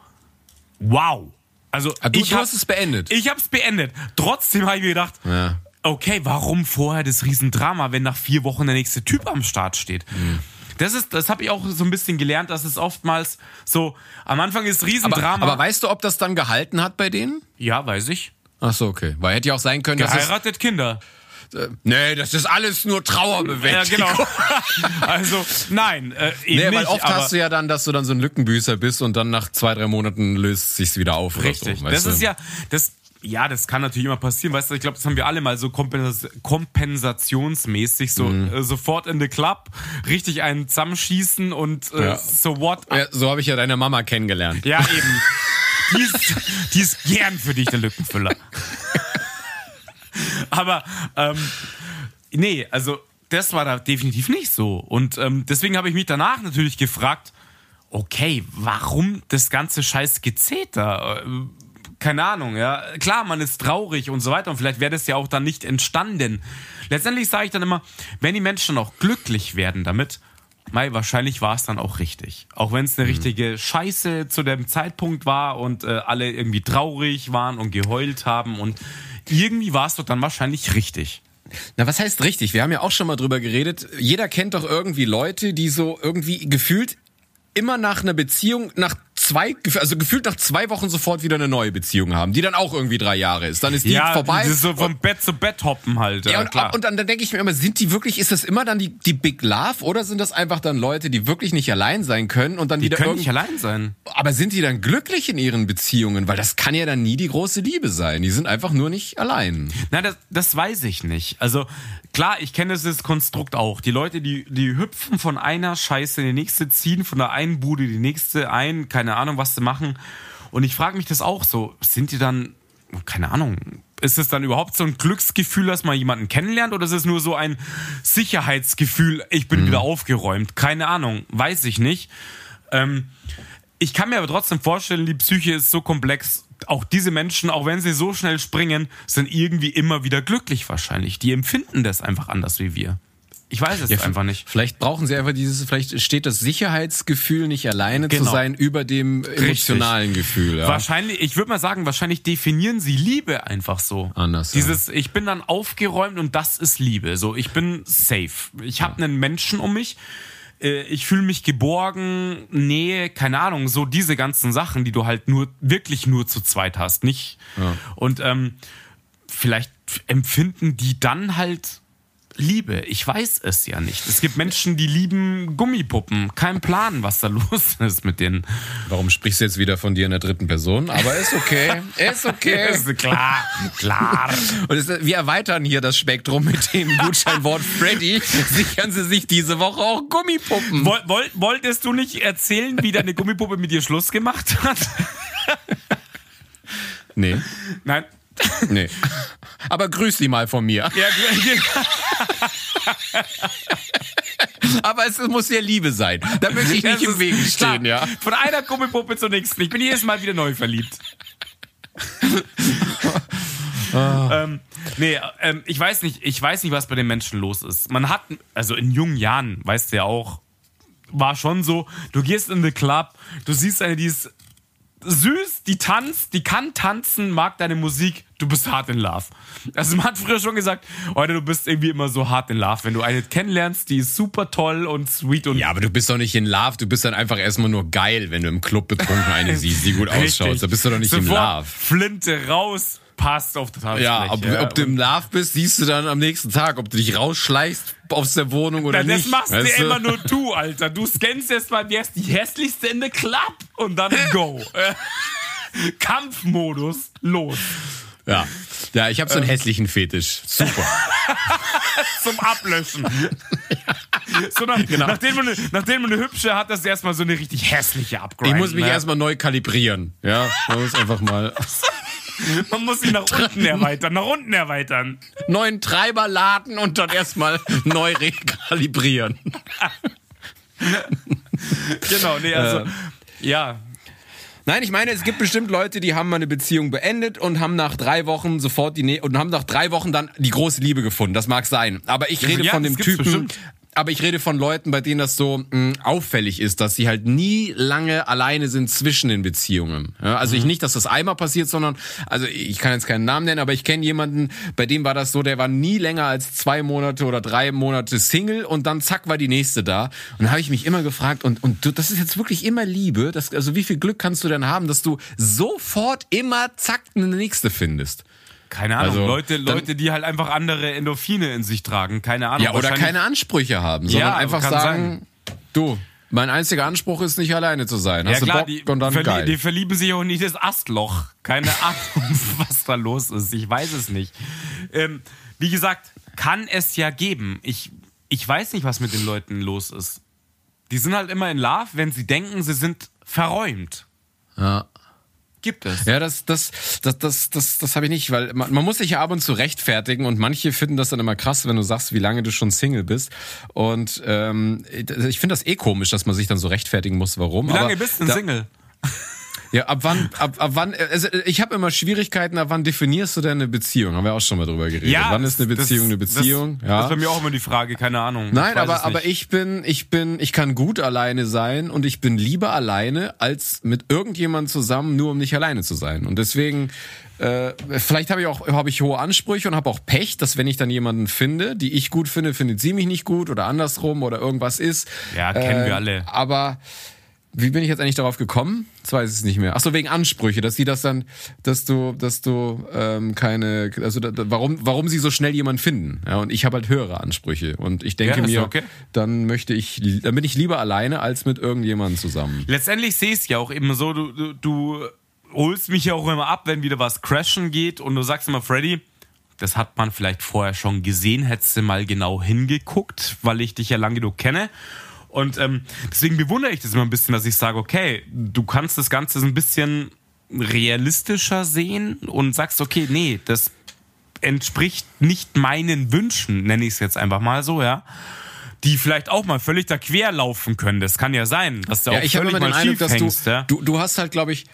wow. Also Ah, du- ich du hab- hast es beendet. Ich habe es beendet. Trotzdem habe ich mir gedacht, Ja. okay, warum vorher das Riesendrama, wenn nach vier Wochen der nächste Typ am Start steht? Mhm. Das ist, das habe ich auch so ein bisschen gelernt, dass es oftmals so, am Anfang ist Aber, Riesendrama. aber weißt du, ob das dann gehalten hat bei denen? ja, weiß ich. Ach so, okay. Weil hätte ja auch sein können, dass Geheiratet Kinder. Äh, nee, das ist alles nur Ja, Trauerbewältigung. genau. also, nein, äh, eben Nee, weil nicht, oft hast du ja dann, dass du dann so ein Lückenbüßer bist und dann nach zwei, drei Monaten löst sich's wieder auf Richtig. oder so. das ist du? ja, das, ja, das kann natürlich immer passieren. Weißt du, ich glaube, das haben wir alle mal so kompens kompensationsmäßig, so Mhm. äh, sofort in the Club, richtig einen zusammenschießen und äh, Ja. so what? Ja, so habe ich ja deine Mama kennengelernt. Ja, eben. Die ist, die ist gern für dich der Lückenfüller. Aber, ähm, nee, also das war da definitiv nicht so. Und ähm, deswegen habe ich mich danach natürlich gefragt, okay, warum das ganze scheiß Gezeter? Äh, keine Ahnung, ja. Klar, man ist traurig und so weiter und vielleicht wäre das ja auch dann nicht entstanden. Letztendlich sage ich dann immer, wenn die Menschen auch glücklich werden damit, Mai, wahrscheinlich war es dann auch richtig. Auch wenn es eine mhm. richtige Scheiße zu dem Zeitpunkt war und äh, alle irgendwie traurig waren und geheult haben und irgendwie war es dann wahrscheinlich richtig. Na, was heißt richtig? Wir haben ja auch schon mal drüber geredet. Jeder kennt doch irgendwie Leute, die so irgendwie gefühlt immer nach einer Beziehung, nach zwei, also gefühlt nach zwei Wochen sofort wieder eine neue Beziehung haben, die dann auch irgendwie drei Jahre ist. Dann ist die ja, vorbei. Ja, so vom Bett zu Bett hoppen halt. Ja, und, klar. und dann, dann denke ich mir immer, sind die wirklich, ist das immer dann die, die Big Love oder sind das einfach dann Leute, die wirklich nicht allein sein können und dann die wieder können nicht allein sein. Aber sind die dann glücklich in ihren Beziehungen? Weil das kann ja dann nie die große Liebe sein. Die sind einfach nur nicht allein. Nein, das, das weiß ich nicht. Also klar, ich kenne das Konstrukt auch. Die Leute, die, die hüpfen von einer Scheiße in die nächste, ziehen von der einen Bude die nächste ein, keine Ahnung, was sie machen und ich frage mich das auch so, sind die dann, keine Ahnung, ist es dann überhaupt so ein Glücksgefühl, dass man jemanden kennenlernt oder ist es nur so ein Sicherheitsgefühl, ich bin mhm. wieder aufgeräumt? Keine Ahnung, weiß ich nicht. Ähm, ich kann mir aber trotzdem vorstellen, die Psyche ist so komplex. Auch diese Menschen, auch wenn sie so schnell springen, sind irgendwie immer wieder glücklich wahrscheinlich. Die empfinden das einfach anders wie wir. Ich weiß es ja, einfach nicht. Vielleicht brauchen sie einfach dieses, vielleicht steht das Sicherheitsgefühl nicht alleine genau. zu sein über dem emotionalen Richtig. Gefühl. Ja. Wahrscheinlich, ich würde mal sagen, wahrscheinlich definieren sie Liebe einfach so. Anders. Dieses, ja. ich bin dann aufgeräumt und das ist Liebe. So, ich bin safe. Ich habe einen Menschen um mich. Äh, ich fühle mich geborgen, Nähe, keine Ahnung, so diese ganzen Sachen, die du halt nur wirklich nur zu zweit hast, nicht? Und ähm, vielleicht empfinden die dann halt Liebe. Ich weiß es ja nicht. Es gibt Menschen, die lieben Gummipuppen. Kein Plan, was da los ist mit denen. Warum sprichst du jetzt wieder von dir in der dritten Person? Aber ist okay. Ist okay. ist klar, klar. Und es, wir erweitern hier das Spektrum mit dem Gutscheinwort Freddy. Sichern Sie sich diese Woche auch Gummipuppen. Woll, woll, wolltest du nicht erzählen, wie deine Gummipuppe mit dir Schluss gemacht hat? Nee. Nein, Nee. Aber grüß sie mal von mir. Ja, Aber es muss ja Liebe sein. Da möchte ich nicht das im Weg stehen, ja. Von einer Gummipuppe zur nächsten. Ich bin jedes Mal wieder neu verliebt. oh. ähm, nee, ähm, ich weiß nicht, ich weiß nicht, was bei den Menschen los ist. Man hat, also in jungen Jahren, weißt du ja auch, war schon so, du gehst in the Club, du siehst eine, die ist süß, die tanzt, die kann tanzen, mag deine Musik, du bist hart in love. Also man hat früher schon gesagt, heute du bist irgendwie immer so hart in love. Wenn du eine kennenlernst, die ist super toll und sweet und. Ja, aber du bist doch nicht in love, du bist dann einfach erstmal nur geil, wenn du im Club betrunken eine siehst, die gut ausschaut. Da bist du doch nicht Sofort in love. Flinte raus, passt auf total Ja, ob, ja. ob du im Love bist, siehst du dann am nächsten Tag, ob du dich rausschleichst aus der Wohnung oder Na, nicht. Das machst weißt du immer nur du, Alter. Du scannst erst mal, wer ist die hässlichste in der Club und dann go. Kampfmodus, los. Ja. Ja, ich habe so einen ähm. hässlichen Fetisch. Super. Zum Ablöschen. So nach, genau. nachdem, man, nachdem man eine hübsche hat, das erstmal so eine richtig hässliche Upgrade. Ich muss mich ne? erstmal neu kalibrieren. Ja, man muss einfach mal. Man muss ihn nach unten erweitern, nach unten erweitern. Neuen Treiber laden und dann erstmal neu rekalibrieren. genau, nee, also, äh. ja, Nein, ich meine, es gibt bestimmt Leute, die haben mal eine Beziehung beendet und haben nach drei Wochen sofort die Nä und haben nach drei Wochen dann die große Liebe gefunden. Das mag sein. Aber ich rede ja, von dem Typen, bestimmt aber ich rede von Leuten, bei denen das so mh, mm, auffällig ist, dass sie halt nie lange alleine sind zwischen den Beziehungen. Ja, also mhm. ich nicht, dass das einmal passiert, sondern also ich kann jetzt keinen Namen nennen, aber ich kenne jemanden, bei dem war das so, der war nie länger als zwei Monate oder drei Monate Single und dann zack war die nächste da. Und da habe ich mich immer gefragt und und du, das ist jetzt wirklich immer Liebe. Das, also wie viel Glück kannst du denn haben, dass du sofort immer zack eine nächste findest? Keine Ahnung, also, Leute, Leute, die halt einfach andere Endorphine in sich tragen, keine Ahnung. Ja, oder keine Ansprüche haben, sondern ja, einfach sagen, sein. du, mein einziger Anspruch ist nicht alleine zu sein. Hast ja, klar, du Bock und dann verlie geil. Die verlieben sich auch nicht das Astloch. Keine Ahnung, was da los ist. Ich weiß es nicht. Ähm, wie gesagt, kann es ja geben. Ich, ich weiß nicht, was mit den Leuten los ist. Die sind halt immer in Love, wenn sie denken, sie sind verräumt. Ja. Gibt es. Ja, das, das, das, das, das, das habe ich nicht, weil man, man muss sich ja ab und zu rechtfertigen und manche finden das dann immer krass, wenn du sagst, wie lange du schon Single bist. Und ähm, ich finde das eh komisch, dass man sich dann so rechtfertigen muss, warum. Wie lange Aber bist du denn Single? Ja, ab wann, ab, ab wann, also ich habe immer Schwierigkeiten, ab wann definierst du denn eine Beziehung? Haben wir auch schon mal drüber geredet. wann ist eine das- Beziehung eine das- Beziehung? Das, ja. ist bei mir auch immer die Frage, keine Ahnung. Nein, aber, aber ich bin, ich bin, ich kann gut alleine sein und ich bin lieber alleine, als mit irgendjemandem zusammen, nur um nicht alleine zu sein. Und deswegen, äh, vielleicht habe ich auch habe ich hohe Ansprüche und habe auch Pech, dass wenn ich dann jemanden finde, die ich gut finde, findet sie mich nicht gut oder andersrum oder irgendwas ist. Ja, kennen wir Äh, alle. Aber wie bin ich jetzt eigentlich darauf gekommen? Jetzt weiß ich es nicht mehr. Ach so, wegen Ansprüche, dass sie das dann, dass du, dass du ähm, keine, also da, warum, warum sie so schnell jemanden finden? Ja, und ich habe halt höhere Ansprüche und ich denke Ja, mir, okay. dann möchte ich, dann bin ich lieber alleine als mit irgendjemandem zusammen. Letztendlich sehe ich es ja auch eben so, du, du, du holst mich ja auch immer ab, wenn wieder was crashen geht und du sagst immer, Freddy, das hat man vielleicht vorher schon gesehen, hättest du mal genau hingeguckt, weil ich dich ja lang genug kenne. Und ähm, deswegen bewundere ich das immer ein bisschen, dass ich sage, okay, du kannst das Ganze so ein bisschen realistischer sehen und sagst, okay, nee, das entspricht nicht meinen Wünschen, nenne ich es jetzt einfach mal so, ja. Die vielleicht auch mal völlig da quer laufen können. Das kann ja sein, dass du Ja, auch ich habe völlig immer den mal Eindruck, schief dass du, hängst, ja. du, du hast halt, glaube ich,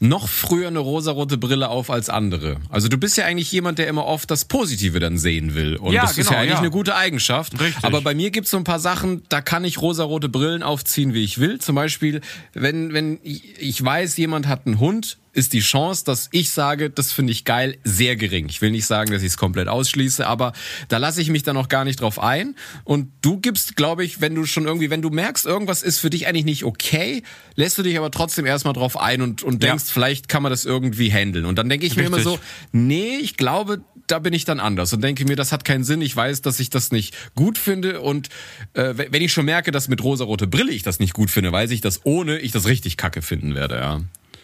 noch früher eine rosarote Brille auf als andere. Also du bist ja eigentlich jemand, der immer oft das Positive dann sehen will. Und Ja, das ist genau, ja eigentlich ja. eine gute Eigenschaft. Richtig. Aber bei mir gibt's so ein paar Sachen, da kann ich rosarote Brillen aufziehen, wie ich will. Zum Beispiel, wenn, wenn ich ich weiß, jemand hat einen Hund, ist die Chance, dass ich sage, das finde ich geil, sehr gering. Ich will nicht sagen, dass ich es komplett ausschließe, aber da lasse ich mich dann auch gar nicht drauf ein. Und du gibst, glaube ich, wenn du schon irgendwie, wenn du merkst, irgendwas ist für dich eigentlich nicht okay, lässt du dich aber trotzdem erstmal drauf ein und, und Ja. denkst, vielleicht kann man das irgendwie handeln. Und dann denke ich mir immer Richtig. so, nee, ich glaube, da bin ich dann anders und denke mir, das hat keinen Sinn. Ich weiß, dass ich das nicht gut finde und äh, wenn ich schon merke, dass mit rosarote Brille ich das nicht gut finde, weiß ich, dass ohne ich das richtig kacke finden werde, ja.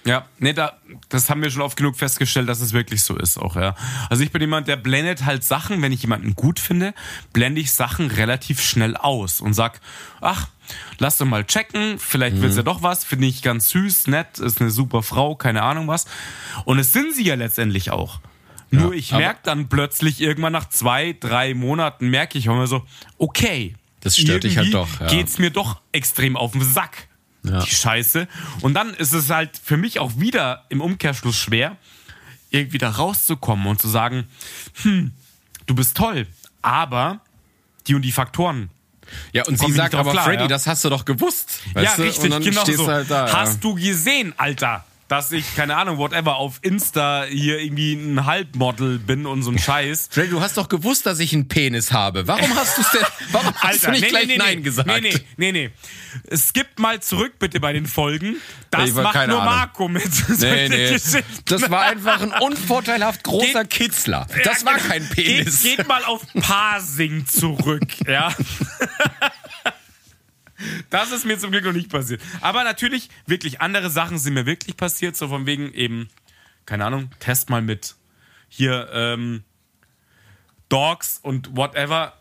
Ja, nee, da, das haben wir schon oft genug festgestellt, dass es wirklich so ist auch, ja. Also ich bin jemand, der blendet halt Sachen, wenn ich jemanden gut finde, blende ich Sachen relativ schnell aus und sag, ach, lass doch mal checken, vielleicht wird's ja doch was, finde ich ganz süß, nett, ist eine super Frau, keine Ahnung was. Und es sind sie ja letztendlich auch. Nur ich merke dann plötzlich irgendwann nach zwei, drei Monaten, merke ich auch immer so, okay. Das stört dich halt doch, ja. Geht's mir doch extrem auf den Sack Ja. die Scheiße. Und dann ist es halt für mich auch wieder im Umkehrschluss schwer, irgendwie da rauszukommen und zu sagen, hm, du bist toll, aber die und die Faktoren. Ja, und sie sagt aber, klar, Freddy, ja. das hast du doch gewusst. Ja, du? richtig, genau so. halt da. Hast du gesehen, Alter? Dass ich, keine Ahnung, whatever, auf Insta hier irgendwie ein Halbmodel bin und so ein Scheiß. Freddy, du hast doch gewusst, dass ich einen Penis habe. Warum hast du es denn? Warum hast du nicht gleich Nein gesagt? Nee, nee, nee, nee. Skippt mal zurück bitte bei den Folgen. Das war- macht nur Ahnung. Marco mit Nee, nee. Das war einfach ein unvorteilhaft großer Geht- Kitzler. Das war genau. kein Penis. Geht, geht mal auf Parsing zurück, ja. Das ist mir zum Glück noch nicht passiert. Aber natürlich, wirklich, andere Sachen sind mir wirklich passiert, so von wegen eben, keine Ahnung, test mal mit hier ähm, Dogs und whatever.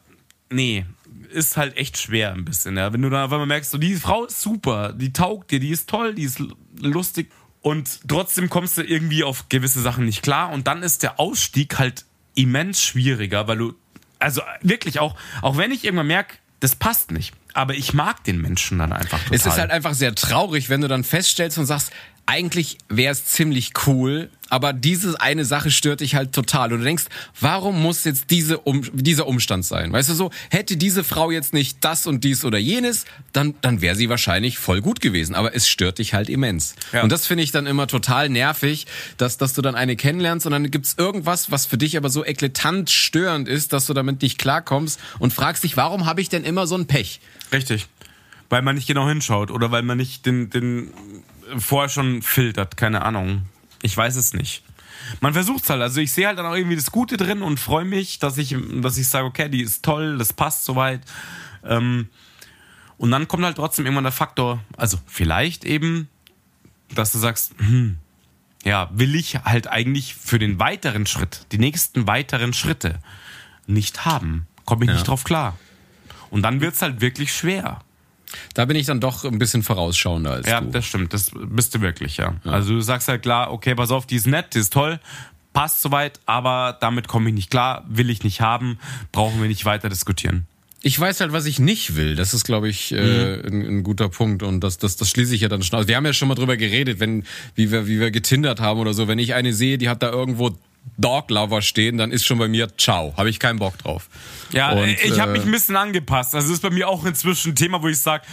Nee, ist halt echt schwer ein bisschen, ja. Wenn du dann auf einmal merkst, so, die Frau ist super, die taugt dir, die ist toll, die ist lustig und trotzdem kommst du irgendwie auf gewisse Sachen nicht klar und dann ist der Ausstieg halt immens schwieriger, weil du, also wirklich auch, auch wenn ich irgendwann merke, das passt nicht, aber ich mag den Menschen dann einfach total. Es ist halt einfach sehr traurig, wenn du dann feststellst und sagst, eigentlich wäre es ziemlich cool, aber diese eine Sache stört dich halt total. Und du denkst, warum muss jetzt diese um, dieser Umstand sein? Weißt du so, hätte diese Frau jetzt nicht das und dies oder jenes, dann, dann wäre sie wahrscheinlich voll gut gewesen. Aber es stört dich halt immens. Ja. Und das finde ich dann immer total nervig, dass, dass du dann eine kennenlernst und dann gibt's irgendwas, was für dich aber so eklatant störend ist, dass du damit nicht klarkommst und fragst dich, warum habe ich denn immer so ein Pech? Richtig. Weil man nicht genau hinschaut oder weil man nicht den, den vorher schon filtert, keine Ahnung. Ich weiß es nicht. Man versucht's halt. Also ich sehe halt dann auch irgendwie das Gute drin und freue mich, dass ich, dass ich sage, okay, die ist toll, das passt soweit. Ähm, und dann kommt halt trotzdem irgendwann der Faktor, also vielleicht eben, dass du sagst, hm, ja, will ich halt eigentlich für den weiteren Schritt, die nächsten weiteren Schritte nicht haben. Komme ich nicht drauf klar. Und dann wird's halt wirklich schwer. Da bin ich dann doch ein bisschen vorausschauender als Ja, du. das stimmt. Das bist du wirklich, ja. Also du sagst halt klar, okay, pass auf, die ist nett, die ist toll, passt soweit, aber damit komme ich nicht klar, will ich nicht haben, brauchen wir nicht weiter diskutieren. Ich weiß halt, was ich nicht will. Das ist, glaube ich, äh, ein, ein guter Punkt. Und das, das, das schließe ich ja dann schon aus. Wir haben ja schon mal drüber geredet, wenn, wie wir, wie wir getindert haben oder so. Wenn ich eine sehe, die hat da irgendwo Dog Lover stehen, dann ist schon bei mir ciao. Habe ich keinen Bock drauf. Ja, Und, ich habe äh, mich ein bisschen angepasst. Also ist bei mir auch inzwischen ein Thema, wo ich sage,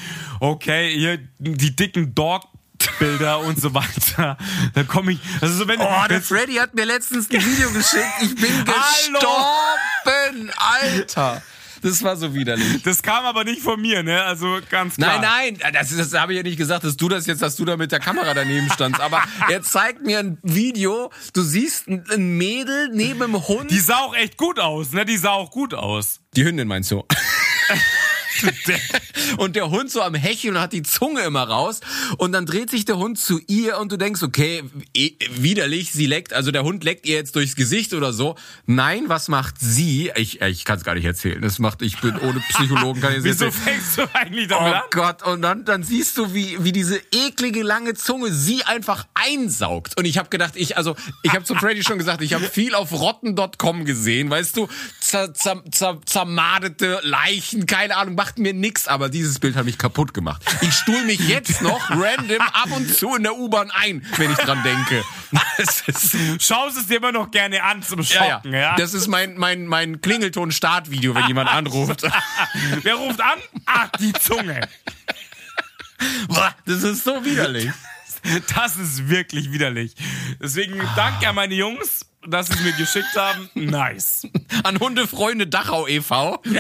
okay, hier die dicken Dog-Bilder und so weiter. Da komme ich. Also so wenn Oh, der Freddy hat mir letztens ein Video geschickt. Ich bin gestorben, Alter. Das war so widerlich. das kam aber nicht von mir, ne? Also ganz klar. Nein, nein, das, das habe ich ja nicht gesagt, dass du das jetzt, dass du da mit der Kamera daneben standst. Aber er zeigt mir ein Video, du siehst ein, ein Mädel neben dem Hund. Die sah auch echt gut aus, ne? Die sah auch gut aus. Die Hündin meinst du? und der Hund so am Hecheln und hat die Zunge immer raus. Und dann dreht sich der Hund zu ihr und du denkst, okay, eh, widerlich, sie leckt, also der Hund leckt ihr jetzt durchs Gesicht oder so. Nein, was macht sie? Ich, ich kann es gar nicht erzählen. Das macht, ich bin ohne Psychologen, kann ich es Wieso erzählen. fängst du eigentlich Oh damit an? Gott, und dann, dann siehst du, wie, wie diese eklige lange Zunge sie einfach einsaugt. Und ich habe gedacht, ich, also, ich habe zu Freddy schon gesagt, ich habe viel auf rotten.com gesehen, weißt du, zer, zer, zer, zermadete Leichen, keine Ahnung, macht mir nix, aber dieses Bild hat mich kaputt gemacht. Ich stuhl mich jetzt noch random ab und zu in der U-Bahn ein, wenn ich dran denke. Schaust es dir immer noch gerne an zum ja, ja. Schocken, ja? Das ist mein, mein, mein Klingelton-Startvideo, wenn jemand anruft. Wer ruft an? Ach, die Zunge. Boah, Das ist so widerlich. Das ist wirklich widerlich. Deswegen danke an meine Jungs, dass sie es mir geschickt haben. Nice. An Hundefreunde Dachau e.V.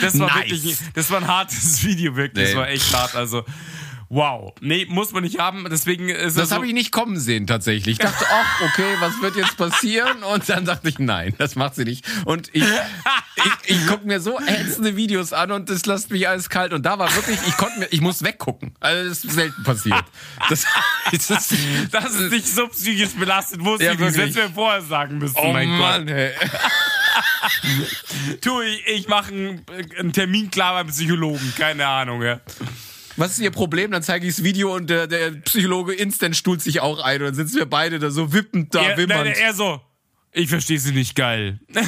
Das war Nice. wirklich, das war ein hartes Video, wirklich. Das Nee. war echt hart. Also, wow. Nee, muss man nicht haben. Deswegen ist Das es so, habe ich nicht kommen sehen tatsächlich. Ich dachte, ach, okay, was wird jetzt passieren? Und dann dachte ich, nein, das macht sie nicht. Und ich, ich, ich gucke mir so ätzende Videos an und das lässt mich alles kalt. Und da war wirklich, ich konnte mir, ich muss weggucken. Also das ist selten passiert. Das, das ist, dass es dich so psychisch belastet, wusste Ja, ich nicht. Das hättest mir vorher sagen müssen. oh mein Mann, ey. Tu, ich, ich mache einen, einen Termin klar beim Psychologen. Keine Ahnung, ja. Was ist ihr Problem? Dann zeige ich das Video und der, der Psychologe instant stuhlt sich auch ein. Und dann sitzen wir beide da so wippend da, er, nein, wimmernd. er so, ich verstehe sie nicht geil.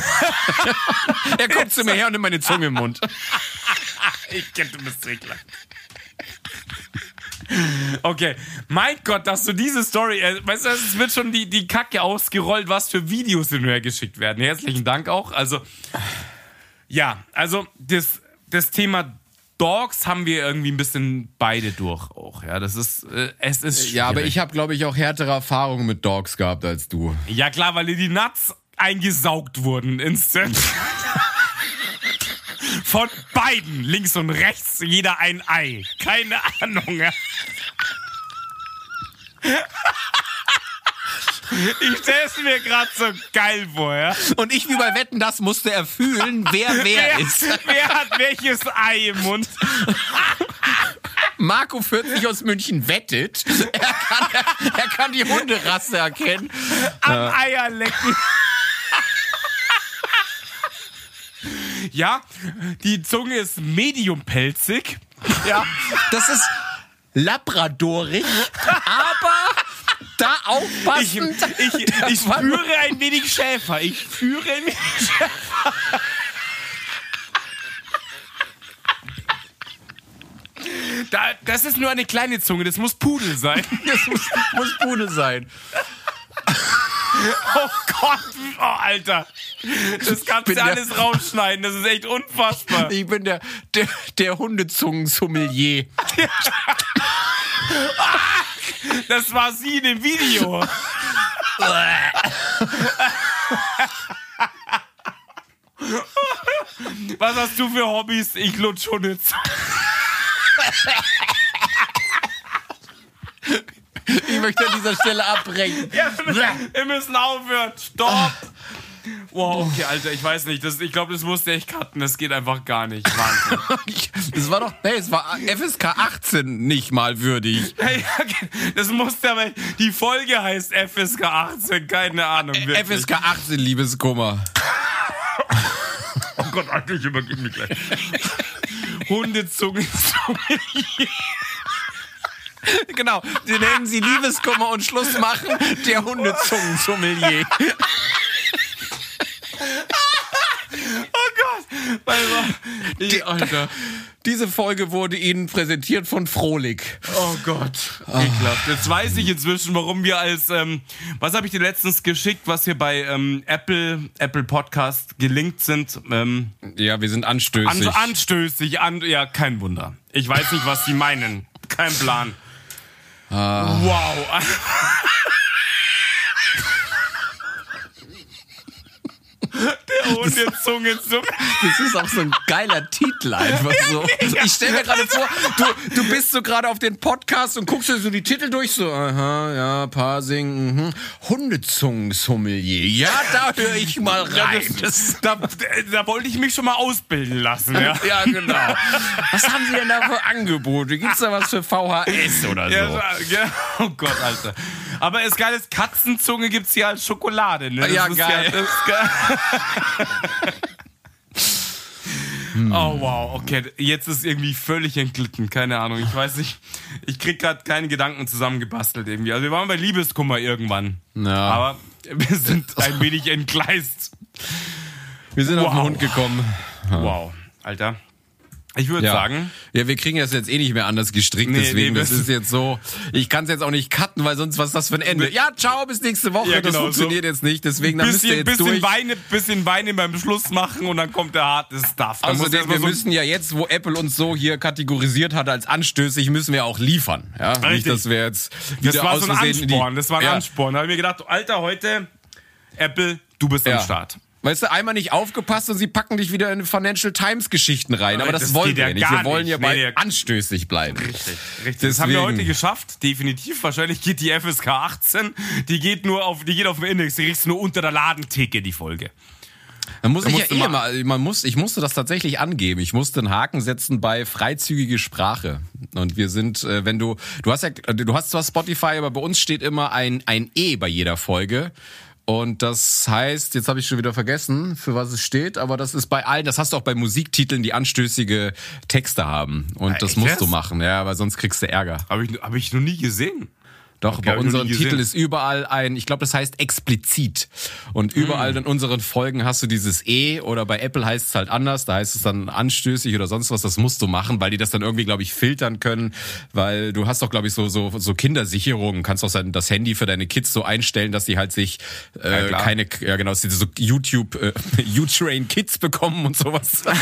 Er kommt zu mir her und nimmt meine Zunge im Mund. Ich kenne du bist ekelhaft. Okay, mein Gott, dass du diese Story, äh, weißt du, es wird schon die, die Kacke ausgerollt, was für Videos hin und her geschickt werden. Herzlichen Dank auch. Also, ja, also das, das Thema Dogs haben wir irgendwie ein bisschen beide durch auch. Ja, das ist, äh, es ist Ja, aber schwierig. ich habe, glaube ich, auch härtere Erfahrungen mit Dogs gehabt als du. Ja klar, weil dir die Nuts eingesaugt wurden instant. Von beiden, links und rechts, jeder ein Ei. Keine Ahnung. Ja. Ich stelle es mir gerade so geil vor, ja. Und ich wie bei Wetten, das musste er fühlen, wer wer Wer, ist. wer hat welches Ei im Mund? Marco 40 aus München wettet. Er kann, er kann die Hunderasse erkennen. Am Eier lecken. Ja, die Zunge ist mediumpelzig. Ja, das ist Labradorig, aber da Ich, aufpassen. ich, ich führe ein wenig Schäfer. Ich führe ein wenig Schäfer. Da, das ist nur eine kleine Zunge, das muss Pudel sein. Das muss, muss Bude sein. Oh Gott, oh Alter. Das kannst du der- alles rausschneiden, das ist echt unfassbar. Ich bin der, der, der Hundezungen-Sommelier. Das war sie in dem Video. Was hast du für Hobbys? Ich lutsch Hunde. Ich möchte an dieser Stelle abbrechen. Ja, wir müssen aufhören. Stopp. Wow, okay, Alter, ich weiß nicht. Das, ich glaube, das musste ich cutten. Das geht einfach gar nicht. Wahnsinn. Das war doch, hey, es war FSK 18 nicht mal würdig. Das musste aber. Die Folge heißt FSK 18. Keine Ahnung. Wirklich. FSK 18, Liebeskummer. Gott, Alter, ich übergebe mich gleich. Hundezunge. Genau, die nennen sie Liebeskummer und Schluss machen, der Hundezungen-Sommelier. Oh Gott. Ich, Alter. Diese Folge wurde Ihnen präsentiert von Frohlich. Oh Gott. Ekelhaft. Jetzt weiß ich inzwischen, warum wir als, ähm, was habe ich dir letztens geschickt, was wir bei ähm, Apple, Apple Podcast gelinkt sind. Ähm, Ja, wir sind anstößig. an, anstößig, an, ja, kein Wunder. Ich weiß nicht, was sie meinen. Kein Plan. Wow. Der Hundezunge zum. Das ist auch so ein geiler Titel einfach so. Ich stell mir gerade vor, du, du bist so gerade auf den Podcast und guckst dir so die Titel durch, so, aha, ja, Parsing, mhm. Hundezungen-Sommelier. Ja, da höre ich mal rein. Das, da, da wollte ich mich schon mal ausbilden lassen, ja. ja, genau. Was haben Sie denn da für Angebote? Gibt's da was für VHS oder so? Ja, ja, oh Gott, Alter. Aber es geil ist, Katzenzunge gibt's hier als Schokolade, ne? Ja, geil. ist geil. Oh wow, okay, jetzt ist irgendwie völlig entglitten, keine Ahnung, ich weiß nicht, ich krieg gerade keine Gedanken zusammengebastelt irgendwie. Also wir waren bei Liebeskummer irgendwann, Ja. aber wir sind ein wenig entgleist. Wir sind auf den Wow. Hund gekommen. Wow, Alter. Ich würde Ja. sagen, Ja, wir kriegen das jetzt eh nicht mehr anders gestrickt, Nee, deswegen, nee, das das- ist jetzt so, ich kann es jetzt auch nicht cutten, weil sonst was ist das für ein Ende? Ja, ciao, bis nächste Woche, Ja, das genau, funktioniert so. jetzt nicht, deswegen, da müsst ihr bisschen, jetzt bisschen durch. Weine, bisschen Weine beim Schluss machen und dann kommt der harte Stuff. Da Also wir, so- müssen ja jetzt, wo Apple uns so hier kategorisiert hat als anstößig, müssen wir auch liefern. Ja, nicht, Richtig. dass wir jetzt wieder Das war so ein in die- Ansporn, das war ein ja. Ansporn. Da habe ich mir gedacht, Alter, heute, Apple, du bist Ja. am Start. Weißt du, einmal nicht aufgepasst und sie packen dich wieder in Financial Times Geschichten rein. Aber das, das wollen wir ja nicht. Wir wollen ja bei Nee, anstößig bleiben. Richtig, richtig. Das haben wir Deswegen. heute geschafft, definitiv. Wahrscheinlich geht die FSK 18, die geht nur auf, die geht auf den Index, die kriegst du nur unter der Ladentheke, die Folge. Da muss Da ich ja eh mal- mal, man muss, ich musste das tatsächlich angeben. Ich musste einen Haken setzen bei freizügige Sprache. Und wir sind, äh, wenn du, du hast ja, du hast zwar Spotify, aber bei uns steht immer ein, ein E bei jeder Folge. Und das heißt, jetzt habe ich schon wieder vergessen, für was es steht, aber das ist bei allen, das hast du auch bei Musiktiteln, die anstößige Texte haben. Und das echt musst jetzt? du machen, ja, weil sonst kriegst du Ärger. Habe ich, hab ich noch nie gesehen. Doch, bei unserem Titel ist überall ein, ich glaube, das heißt explizit. Und überall Hm. in unseren Folgen hast du dieses E oder bei Apple heißt es halt anders, da heißt es dann anstößig oder sonst was, das musst du machen, weil die das dann irgendwie, glaube ich, filtern können, weil du hast doch, glaube ich, so, so, so Kindersicherungen, kannst auch sein, das Handy für deine Kids so einstellen, dass die halt sich äh, klar. keine, ja genau, dass die so YouTube, äh, U-Train Kids bekommen und sowas.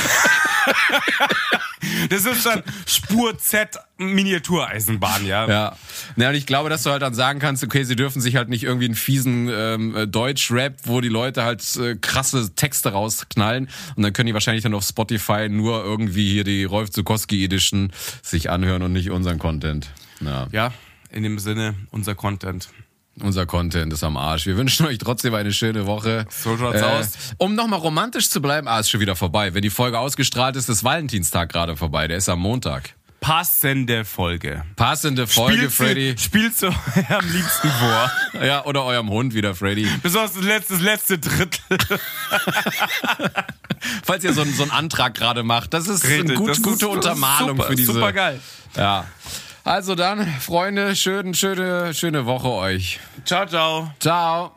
Das ist dann Spur Z Miniatureisenbahn, ja. Ja. ja, und ich glaube, dass du halt dann sagen kannst, okay, sie dürfen sich halt nicht irgendwie einen fiesen ähm, äh, Deutsch-Rap, wo die Leute halt äh, krasse Texte rausknallen und dann können die wahrscheinlich dann auf Spotify nur irgendwie hier die Rolf Zukowski Edition sich anhören und nicht unseren Content. Ja, Ja, in dem Sinne, unser Content. Unser Content ist am Arsch. Wir wünschen euch trotzdem eine schöne Woche. So schaut's aus. Um nochmal romantisch zu bleiben, ah, ist schon wieder vorbei. Wenn die Folge ausgestrahlt ist, ist Valentinstag gerade vorbei. Der ist am Montag. Passende Folge. Passende Folge, Freddy. Spielst du am liebsten vor. Ja, oder eurem Hund wieder, Freddy. Besonders das letzte, das letzte Drittel. falls ihr so, einen- so einen Antrag gerade macht. Das ist eine Richtig, gut, das ist- gute ist Untermalung super, für diese. Super geil. Ja. Also dann, Freunde, schön, schöne, schöne Woche euch. Ciao, ciao. Ciao.